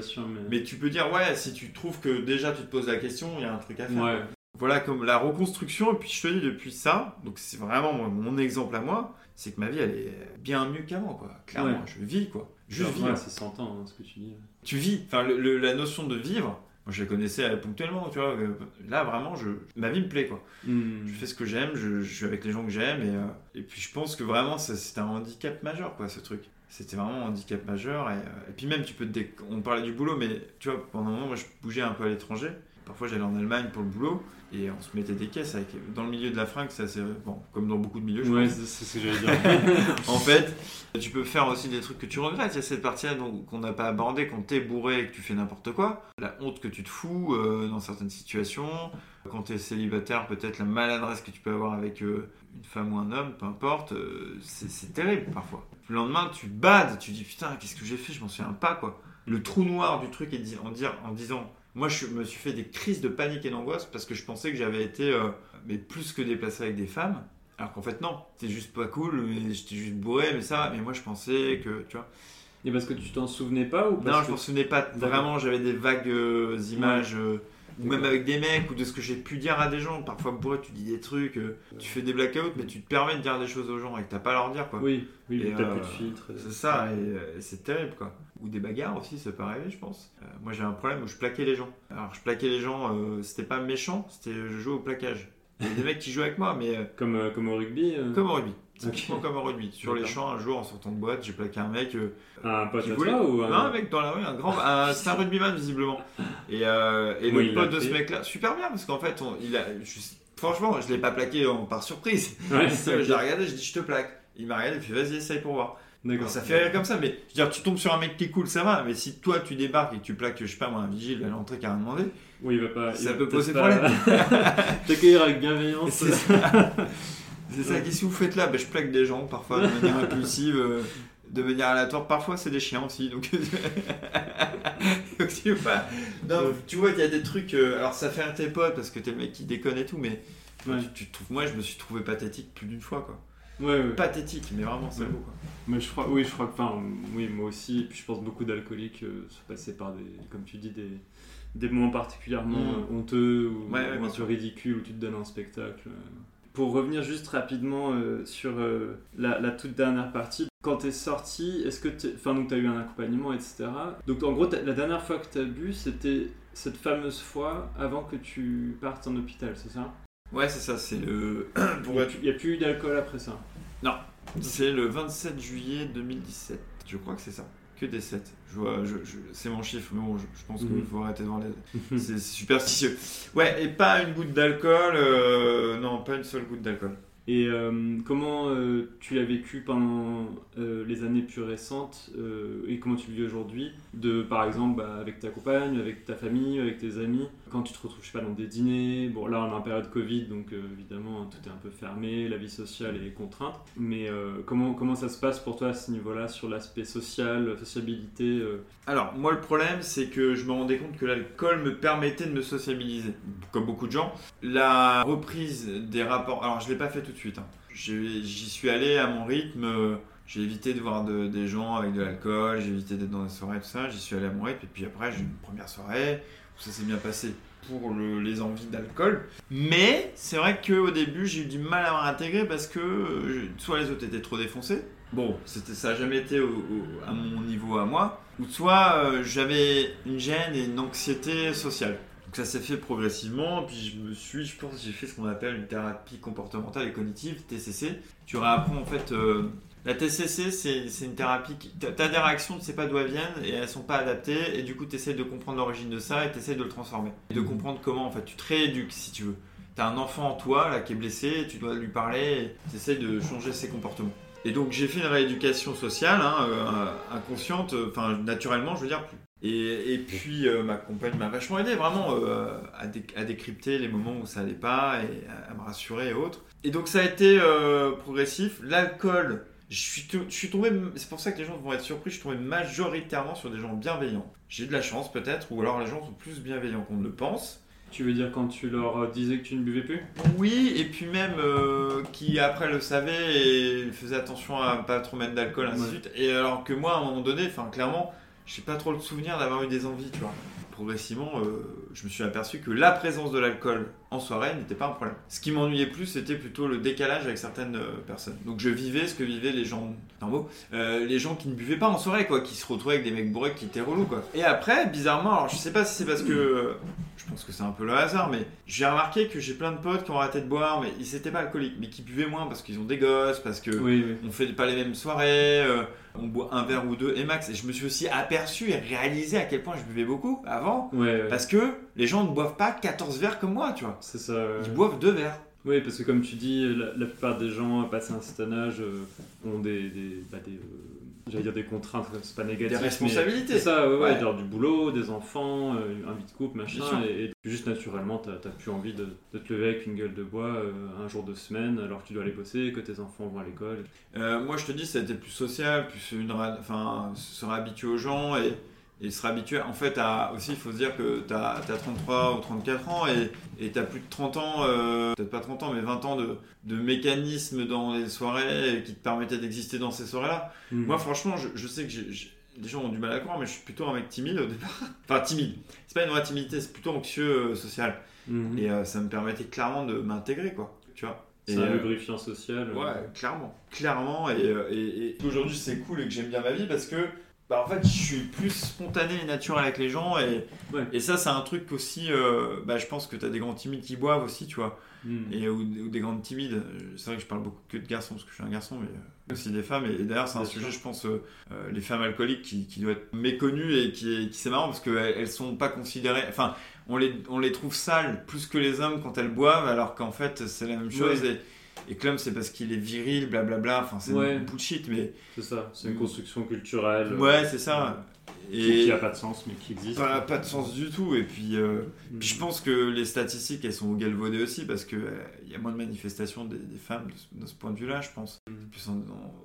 mais tu peux dire Ouais, si tu trouves que déjà tu te poses la question, il y a un truc à faire. Ouais. Voilà, comme la reconstruction. Et puis, je te dis, depuis ça, donc c'est vraiment mon- exemple à moi, c'est que ma vie, elle est bien mieux qu'avant, quoi. Clairement, je vis, quoi. Juste vivre. c'est 100 ans hein, ce que tu dis. Tu vis. Enfin, le- le- la notion de vivre, moi, je la connaissais euh, ponctuellement, tu vois. euh, Là, vraiment, je, ma vie me plaît, quoi. Hmm. Je fais ce que j'aime, je, je suis avec les gens que j'aime, et, euh, et puis je pense que vraiment, c'était un handicap majeur, quoi, ce truc. C'était vraiment un handicap majeur, et, euh, et puis même, tu peux te dé- on parlait du boulot, mais tu vois, pendant un moment, moi, je bougeais un peu à l'étranger. Parfois, j'allais en Allemagne pour le boulot, et on se mettait des caisses avec, dans le milieu de la fringue, ça c'est bon, comme dans beaucoup de milieux, je Ouais, c'est ce que j'allais dire. En fait, tu peux faire aussi des trucs que tu regrettes. Il y a cette partie-là qu'on n'a pas abordée, quand t'es bourré et que tu fais n'importe quoi. La honte que tu te fous euh, dans certaines situations. Quand t'es célibataire, peut-être la maladresse que tu peux avoir avec euh, une femme ou un homme, peu importe. euh, c'est terrible parfois. Le lendemain, tu bades, tu dis putain, qu'est-ce que j'ai fait? Je m'en souviens pas quoi. Le trou noir du truc est dit- en, dire, en disant. Moi, je me suis fait des crises de panique et d'angoisse parce que je pensais que j'avais été euh, mais plus que déplacé avec des femmes. Alors qu'en fait, non, c'était juste pas cool, j'étais juste bourré, mais ça, mais moi je pensais que, tu vois. Et parce que tu t'en souvenais pas ou parce Non, je que... m'en souvenais pas vraiment, j'avais des vagues euh, images, euh, ou même avec des mecs, ou de ce que j'ai pu dire à des gens. Parfois, bourré, tu dis des trucs, euh, tu fais des blackouts, mais tu te permets de dire des choses aux gens et que t'as pas à leur dire, quoi. Oui, oui, Et, t'as euh, plus de filtre. C'est ça, et, euh, et c'est terrible quoi. Ou des bagarres aussi, ça peut arriver, je pense. Euh, moi j'ai un problème où je plaquais les gens. Alors je plaquais les gens, euh, c'était pas méchant, c'était je jouais au plaquage. Il y a des mecs qui jouaient avec moi, mais euh, Comme, euh, comme au rugby euh, comme au rugby. Typiquement comme au rugby. Sur les champs, un jour en sortant de boîte, j'ai plaqué un mec. euh, Un pote à voulait- toi ou un... Non, un mec dans la rue, un grand. un- C'est un rugbyman visiblement. Et, euh, et le pote de ce mec-là, super bien parce qu'en fait, on- il a, je- franchement, je l'ai pas plaqué en- par surprise. Ouais, je l'ai regardé, je dis je te plaque. Il m'a regardé, il fait vas-y, essaye pour voir. D'accord. Ça fait rire comme ça, mais je veux dire, tu tombes sur un mec qui est cool, ça va, mais si toi tu débarques et que tu plaques, je sais pas moi, un vigile à l'entrée qui a rien demandé, Oui, il va pas. Ça il peut poser pas- T'accueillir avec bienveillance. C'est ça. Qu'est-ce que vous faites là ben, Je plaque des gens parfois de manière impulsive, euh, de manière aléatoire, parfois c'est des chiens aussi, donc. donc tu vois, non, tu vois, il y a des trucs, euh, alors ça fait un tes potes parce que t'es le mec qui déconne et tout, mais. Ouais. Tu, moi je me suis trouvé pathétique plus d'une fois quoi. Ouais, ouais. Pathétique, mais vraiment c'est beau quoi. Mais je crois, oui, je crois que, enfin, oui, moi aussi. Et puis je pense beaucoup d'alcooliques euh, se passer par des, comme tu dis, des, des moments particulièrement Mm. euh, honteux ou, ou un peu ridicules où tu te donnes un spectacle. Pour revenir juste rapidement euh, sur euh, la, la toute dernière partie, quand t'es sorti, est-ce que t'es- enfin donc t'as eu un accompagnement, etc. Donc en gros, la dernière fois que t'as bu, c'était cette fameuse fois avant que tu partes en hôpital, c'est ça? Ouais, c'est ça, c'est le. Il n'y a, être plus- a eu d'alcool après ça? C'est le 27 juillet 2017. Je crois que c'est ça. Que des 7. Je vois, je, je- c'est mon chiffre, mais bon, je, pense qu'il Mhm. faut arrêter de voir les. c'est superstitieux. Ouais, et pas une goutte d'alcool. euh, non, pas une seule goutte d'alcool. Et euh, comment euh, tu l'as vécu pendant les années plus récentes et comment tu le vis aujourd'hui de par exemple bah, avec ta compagne, avec ta famille, avec tes amis, quand tu te retrouves je sais pas dans des dîners, bon là on est en période Covid donc euh, évidemment tout est un peu fermé, la vie sociale est contrainte, mais euh, comment, comment ça se passe pour toi à ce niveau-là sur l'aspect social, sociabilité euh, Alors, moi, le problème, c'est que je me rendais compte que l'alcool me permettait de me sociabiliser, comme beaucoup de gens. La reprise des rapports. Alors, je l'ai pas fait tout de suite. hein. J'y suis allé à mon rythme. J'ai évité de voir de- des gens avec de l'alcool, j'ai évité d'être dans des soirées, tout ça. J'y suis allé à mon rythme. Et puis après, j'ai une première soirée ça s'est bien passé pour le- les envies d'alcool. Mais c'est vrai qu'au début, j'ai eu du mal à m'intégrer parce que euh, soit les autres étaient trop défoncés. Bon, ça n'a jamais été à mon niveau à moi. Ou soit euh, j'avais une gêne et une anxiété sociale. Donc ça s'est fait progressivement, puis je me suis, je pense, j'ai fait ce qu'on appelle une thérapie comportementale et cognitive, TCC. Tu réapprends en fait, euh, la TCC c'est une thérapie qui, t'as des réactions, tu sais pas d'où elles viennent et elles sont pas adaptées, et du coup tu essaies de comprendre l'origine de ça et tu essaies de le transformer. Et de comprendre comment en fait tu te rééduques si tu veux. T'as un enfant en toi là qui est blessé, tu dois lui parler, tu essaies de changer ses comportements. Et donc j'ai fait une rééducation sociale, hein, euh, inconsciente, euh, enfin naturellement, je veux dire, Et, et puis euh, ma compagne m'a vachement aidé vraiment à, dé- à décrypter les moments où ça allait pas et à, à me rassurer et autres. Et donc ça a été progressif. L'alcool, je suis, je suis tombé, c'est pour ça que les gens vont être surpris, je suis tombé majoritairement sur des gens bienveillants. J'ai eu de la chance peut-être, ou alors les gens sont plus bienveillants qu'on ne le pense. Tu veux dire quand tu leur euh, disais que tu ne buvais plus? Oui, et puis même euh, qui après le savait et faisait attention à pas trop mettre d'alcool, ainsi de Ouais. suite. Et alors que moi, à un moment donné, enfin clairement, j'ai pas trop le souvenir d'avoir eu des envies, tu vois. Progressivement, euh, je me suis aperçu que la présence de l'alcool en soirée n'était pas un problème. Ce qui m'ennuyait plus, c'était plutôt le décalage avec certaines euh, personnes. Donc je vivais ce que vivaient les gens, mot, euh, les gens qui ne buvaient pas en soirée, quoi, qui se retrouvaient avec des mecs bourrés qui étaient relous, quoi. Et après, bizarrement, alors je sais pas si c'est parce que euh, je pense que c'est un peu le hasard, mais j'ai remarqué que j'ai plein de potes qui ont arrêté de boire, mais ils n'étaient pas alcooliques, mais qui buvaient moins parce qu'ils ont des gosses, parce que Oui, oui. on fait pas les mêmes soirées, euh, on boit un verre ou deux et max. Et je me suis aussi aperçu et réalisé à quel point je buvais beaucoup avant, Ouais, ouais. parce que les gens ne boivent pas 14 verres comme moi, tu vois. c'est ça. Ils boivent deux verres. Oui, parce que comme tu dis, la, la plupart des gens, passé un certain âge, euh, ont des, des, bah, des, euh, j'allais dire des contraintes, c'est pas négatif. Des mais responsabilités. C'est ça, ouais, ouais, Ouais. genre du boulot, des enfants, euh, un vie de couple, machin, et, et juste naturellement, t'as plus envie de, de te lever avec une gueule de bois un jour de semaine, alors que tu dois aller bosser, que tes enfants vont à l'école. Moi, je te dis, ça a été plus social, plus une, enfin, se réhabituer aux gens et, et se réhabituer. En fait, à, aussi, il faut se dire que tu as, 33 ou 34 ans et tu as plus de 30 ans, euh, peut-être pas 30 ans, mais 20 ans de, de mécanismes dans les soirées qui te permettaient d'exister dans ces soirées-là. Mhm. Moi, franchement, je, je sais que j'ai- les gens ont du mal à croire, mais je suis plutôt un mec timide au départ. enfin, timide. C'est pas une vraie timidité, c'est plutôt anxieux euh, social. Mhm. Et euh, ça me permettait clairement de m'intégrer, quoi. Tu vois. c'est un euh, lubrifiant social. Ouais, clairement. Clairement. Et, et, et aujourd'hui, c'est cool et que j'aime bien ma vie parce que, bah, en fait, je suis plus spontané et naturel avec les gens. Et, Ouais. et ça, c'est un truc aussi. euh, bah, je pense que tu as des grands timides qui boivent aussi, tu vois. Mhm. Et, ou, ou des grandes timides. C'est vrai que je parle beaucoup que de garçons parce que je suis un garçon, mais euh, aussi des femmes. Et, d'ailleurs, c'est un sujet, sûr. je pense, euh, les femmes alcooliques qui, qui doit être méconnu et qui, qui c'est marrant parce qu'elles elles sont pas considérées. Enfin, on les, on les trouve sales plus que les hommes quand elles boivent, alors qu'en fait, c'est la même chose. Et, et l'homme, c'est parce qu'il est viril, blablabla. Enfin, c'est Ouais. bullshit, mais C'est ça, c'est une construction culturelle. euh, ouais, c'est ça. Qui Et qui a pas de sens, mais qui existe. pas, pas de sens du tout. Et puis, euh, puis je pense que les statistiques, elles sont galvaudées aussi parce qu'il y a moins de manifestations des, des femmes de, ce- de ce point de vue-là, je pense. Mhm. Plus en,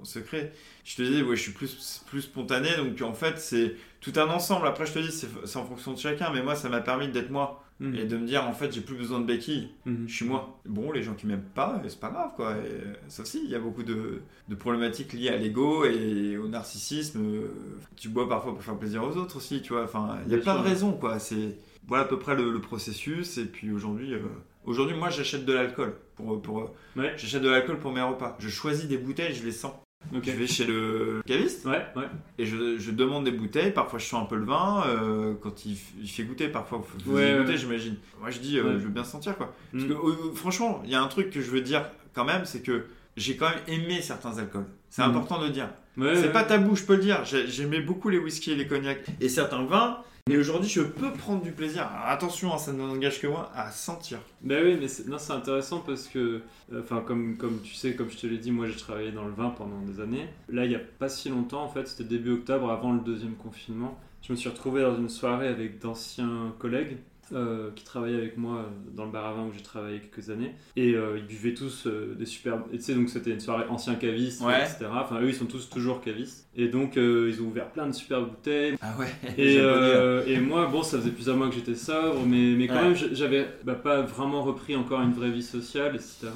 en secret. Je te dis, ouais, je suis plus, plus spontané, donc en fait, c'est tout un ensemble. Après, je te dis, c'est en fonction de chacun, mais moi, ça m'a permis d'être moi Mhm. et de me dire, en fait, j'ai plus besoin de béquilles. Mhm. Je suis moi. Bon, les gens qui m'aiment pas, c'est pas grave, quoi. Et, euh, ça aussi, il y a beaucoup de, de problématiques liées à l'ego et au narcissisme. Euh, Tu bois parfois pour faire plaisir aux autres aussi, tu vois. Enfin, il y a plein de raisons, quoi. C'est voilà à peu près le, le processus. Et puis aujourd'hui, euh, aujourd'hui, moi, j'achète de l'alcool pour pour. Ouais. J'achète de l'alcool pour mes repas. Je choisis des bouteilles, je les sens. Je vais chez le caviste Ouais, ouais. et je, je demande des bouteilles. Parfois, je sens un peu le vin. euh, quand il, il fait goûter, parfois, vous faisiez Ouais, goûter, j'imagine. Moi, je dis, euh, je veux bien sentir, quoi. Parce Mhm. que, euh, franchement, il y a un truc que je veux dire quand même, c'est que j'ai quand même aimé certains alcools. C'est Mhm. important de le dire. C'est pas tabou, je peux le dire. J'ai- J'aimais beaucoup les whiskies et les cognacs et certains vins. Et aujourd'hui, je peux prendre du plaisir. Attention, hein, ça ne n'engage que moi à sentir. Ben oui, mais non, c'est intéressant parce que, euh, enfin, comme, comme tu sais, comme je te l'ai dit, moi j'ai travaillé dans le vin pendant des années. Là, il n'y a pas si longtemps, en fait, c'était début octobre, avant le deuxième confinement. Je me suis retrouvé dans une soirée avec d'anciens collègues euh, qui travaillaient avec moi euh, dans le bar à vin où j'ai travaillé quelques années. Et euh, ils buvaient tous euh, des super. Et tu sais, donc c'était une soirée ancien caviste, Ouais. etc. Enfin, eux, ils sont tous toujours cavistes. Et donc, ils ont ouvert plein de super bouteilles. Ah ouais. Et, et moi, bon, ça faisait plusieurs mois que j'étais sobre, mais, mais quand Ouais. même, j'avais bah, pas vraiment repris encore une vraie vie sociale, etc.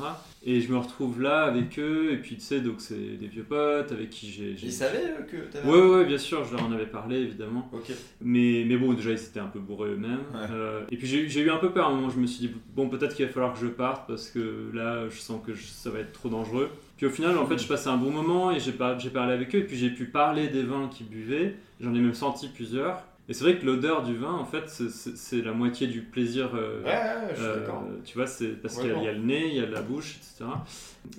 Et je me retrouve là avec eux, et puis tu sais, donc c'est des vieux potes avec qui j'ai. Ils savaient que t'avais. Ouais, ouais, bien sûr, je leur en avais parlé, évidemment. Ok. Mais, mais bon, déjà, ils étaient un peu bourrés eux-mêmes. Ouais. Euh, et puis j'ai eu- un peu peur à un moment, je me suis dit, bon, peut-être qu'il va falloir que je parte, parce que là, je sens que je- ça va être trop dangereux. Puis au final, en fait, je passais un bon moment, et j'ai par- j'ai parlé avec eux, et puis j'ai pu parler des vins qu'ils buvaient. J'en ai même senti plusieurs. Et c'est vrai que l'odeur du vin, en fait, c'est- la moitié du plaisir. euh, Ouais, ouais, je suis euh, tu vois, c'est parce qu'il y, a- y le nez, il y a la bouche, etc.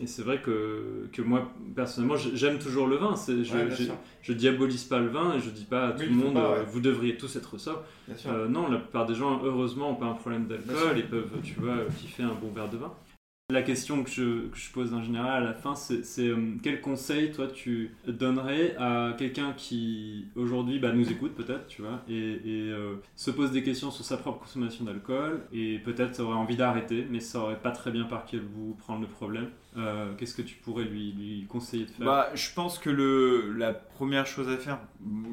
Et c'est vrai que, que moi, personnellement, j'ai- j'aime toujours le vin. Je, sûr. je diabolise pas le vin et je dis pas à tout Oui, le monde, pas, euh, vous devriez tous être sobre. Euh, non, la plupart des gens, heureusement, n'ont pas un problème d'alcool et peuvent, tu vois, kiffer un bon verre de vin. La question que je, que je pose en général à la fin, c'est euh, quel conseil toi tu donnerais à quelqu'un qui aujourd'hui bah, nous écoute peut-être, tu vois, et, euh, se pose des questions sur sa propre consommation d'alcool et peut-être aurait envie d'arrêter, mais saurait pas très bien par quel bout prendre le problème. Euh, Qu'est-ce que tu pourrais lui, lui conseiller de faire? Bah, je pense que le, la première chose à faire,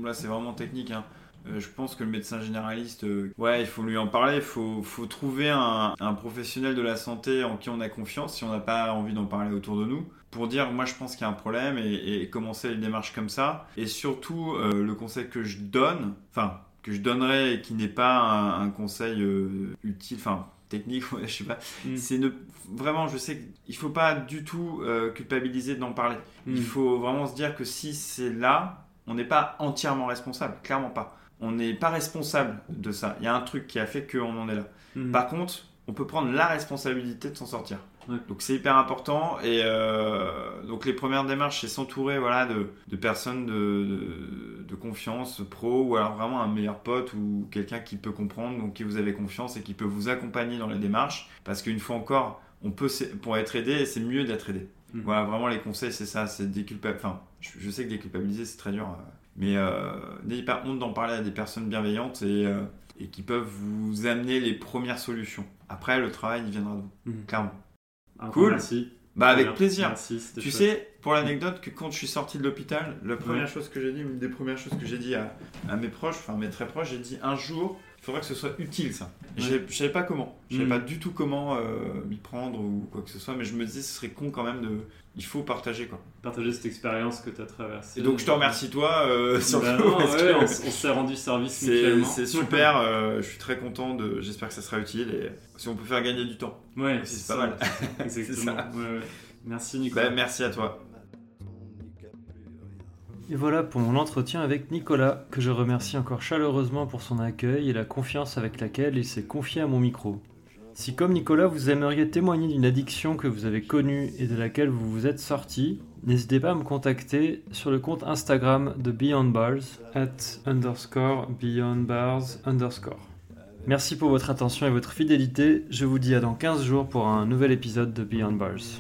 là c'est vraiment technique, hein, euh, je pense que le médecin généraliste, euh, ouais, il faut lui en parler, il faut, faut trouver un, un professionnel de la santé en qui on a confiance, si on n'a pas envie d'en parler autour de nous, pour dire, moi je pense qu'il y a un problème et, et commencer une démarche comme ça. Et surtout, euh, le conseil que je donne, enfin, que je donnerais et qui n'est pas un, un conseil utile, enfin, technique, ouais, je sais pas, Mm. c'est ne, vraiment, je sais qu'il faut pas du tout euh, culpabiliser d'en parler. Mm. Il faut vraiment se dire que si c'est là, on n'est pas entièrement responsable, clairement pas. On n'est pas responsable de ça. Il y a un truc qui a fait qu'on en est là. Mhm. Par contre, on peut prendre la responsabilité de s'en sortir. Ouais. Donc c'est hyper important. Et euh, donc les premières démarches, c'est s'entourer voilà, de, de personnes de, de, de confiance, pro, ou alors vraiment un meilleur pote ou quelqu'un qui peut comprendre, donc qui vous avez confiance et qui peut vous accompagner dans la démarche. Parce qu'une fois encore, on peut, pour être aidé, c'est mieux d'être aidé. Mhm. Voilà, vraiment les conseils, c'est ça, c'est déculpabiliser. Enfin, je, je sais que déculpabiliser, c'est très dur. euh, mais euh, n'ayez pas honte d'en parler à des personnes bienveillantes et, euh, et qui peuvent vous amener les premières solutions. Après, le travail, il viendra de vous, Mhm. clairement. Cool. Merci. Bah, avec plaisir. Merci, Tu chouette. sais, pour l'anecdote, que quand je suis sorti de l'hôpital, la première Ouais. chose que j'ai dit, une des premières choses que j'ai dit à, à mes proches, enfin mes très proches, j'ai dit un jour, il faudra que ce soit utile ça. Et Ouais. Je savais pas comment, je savais Mhm. pas du tout comment euh, m'y prendre ou quoi que ce soit, mais je me disais ce serait con quand même de. Il faut partager quoi. Partager cette expérience que tu as traversée. Et donc je te remercie toi, euh, surtout. Bah non, parce ouais, que on, s'est rendu service c'est mutuellement. c'est super, euh, je suis très content, de, j'espère que ça sera utile et si on peut faire gagner du temps. Ouais, C'est c'est pas ça. mal. Exactement. ça. Ouais, ouais. Merci Nicolas. Bah, merci à toi. Et voilà pour mon entretien avec Nicolas, que je remercie encore chaleureusement pour son accueil et la confiance avec laquelle il s'est confié à mon micro. Si comme Nicolas vous aimeriez témoigner d'une addiction que vous avez connue et de laquelle vous vous êtes sorti, n'hésitez pas à me contacter sur le compte Instagram de Beyond Bars, at underscore Beyond Bars underscore. Merci pour votre attention et votre fidélité, je vous dis à dans 15 jours pour un nouvel épisode de Beyond Bars.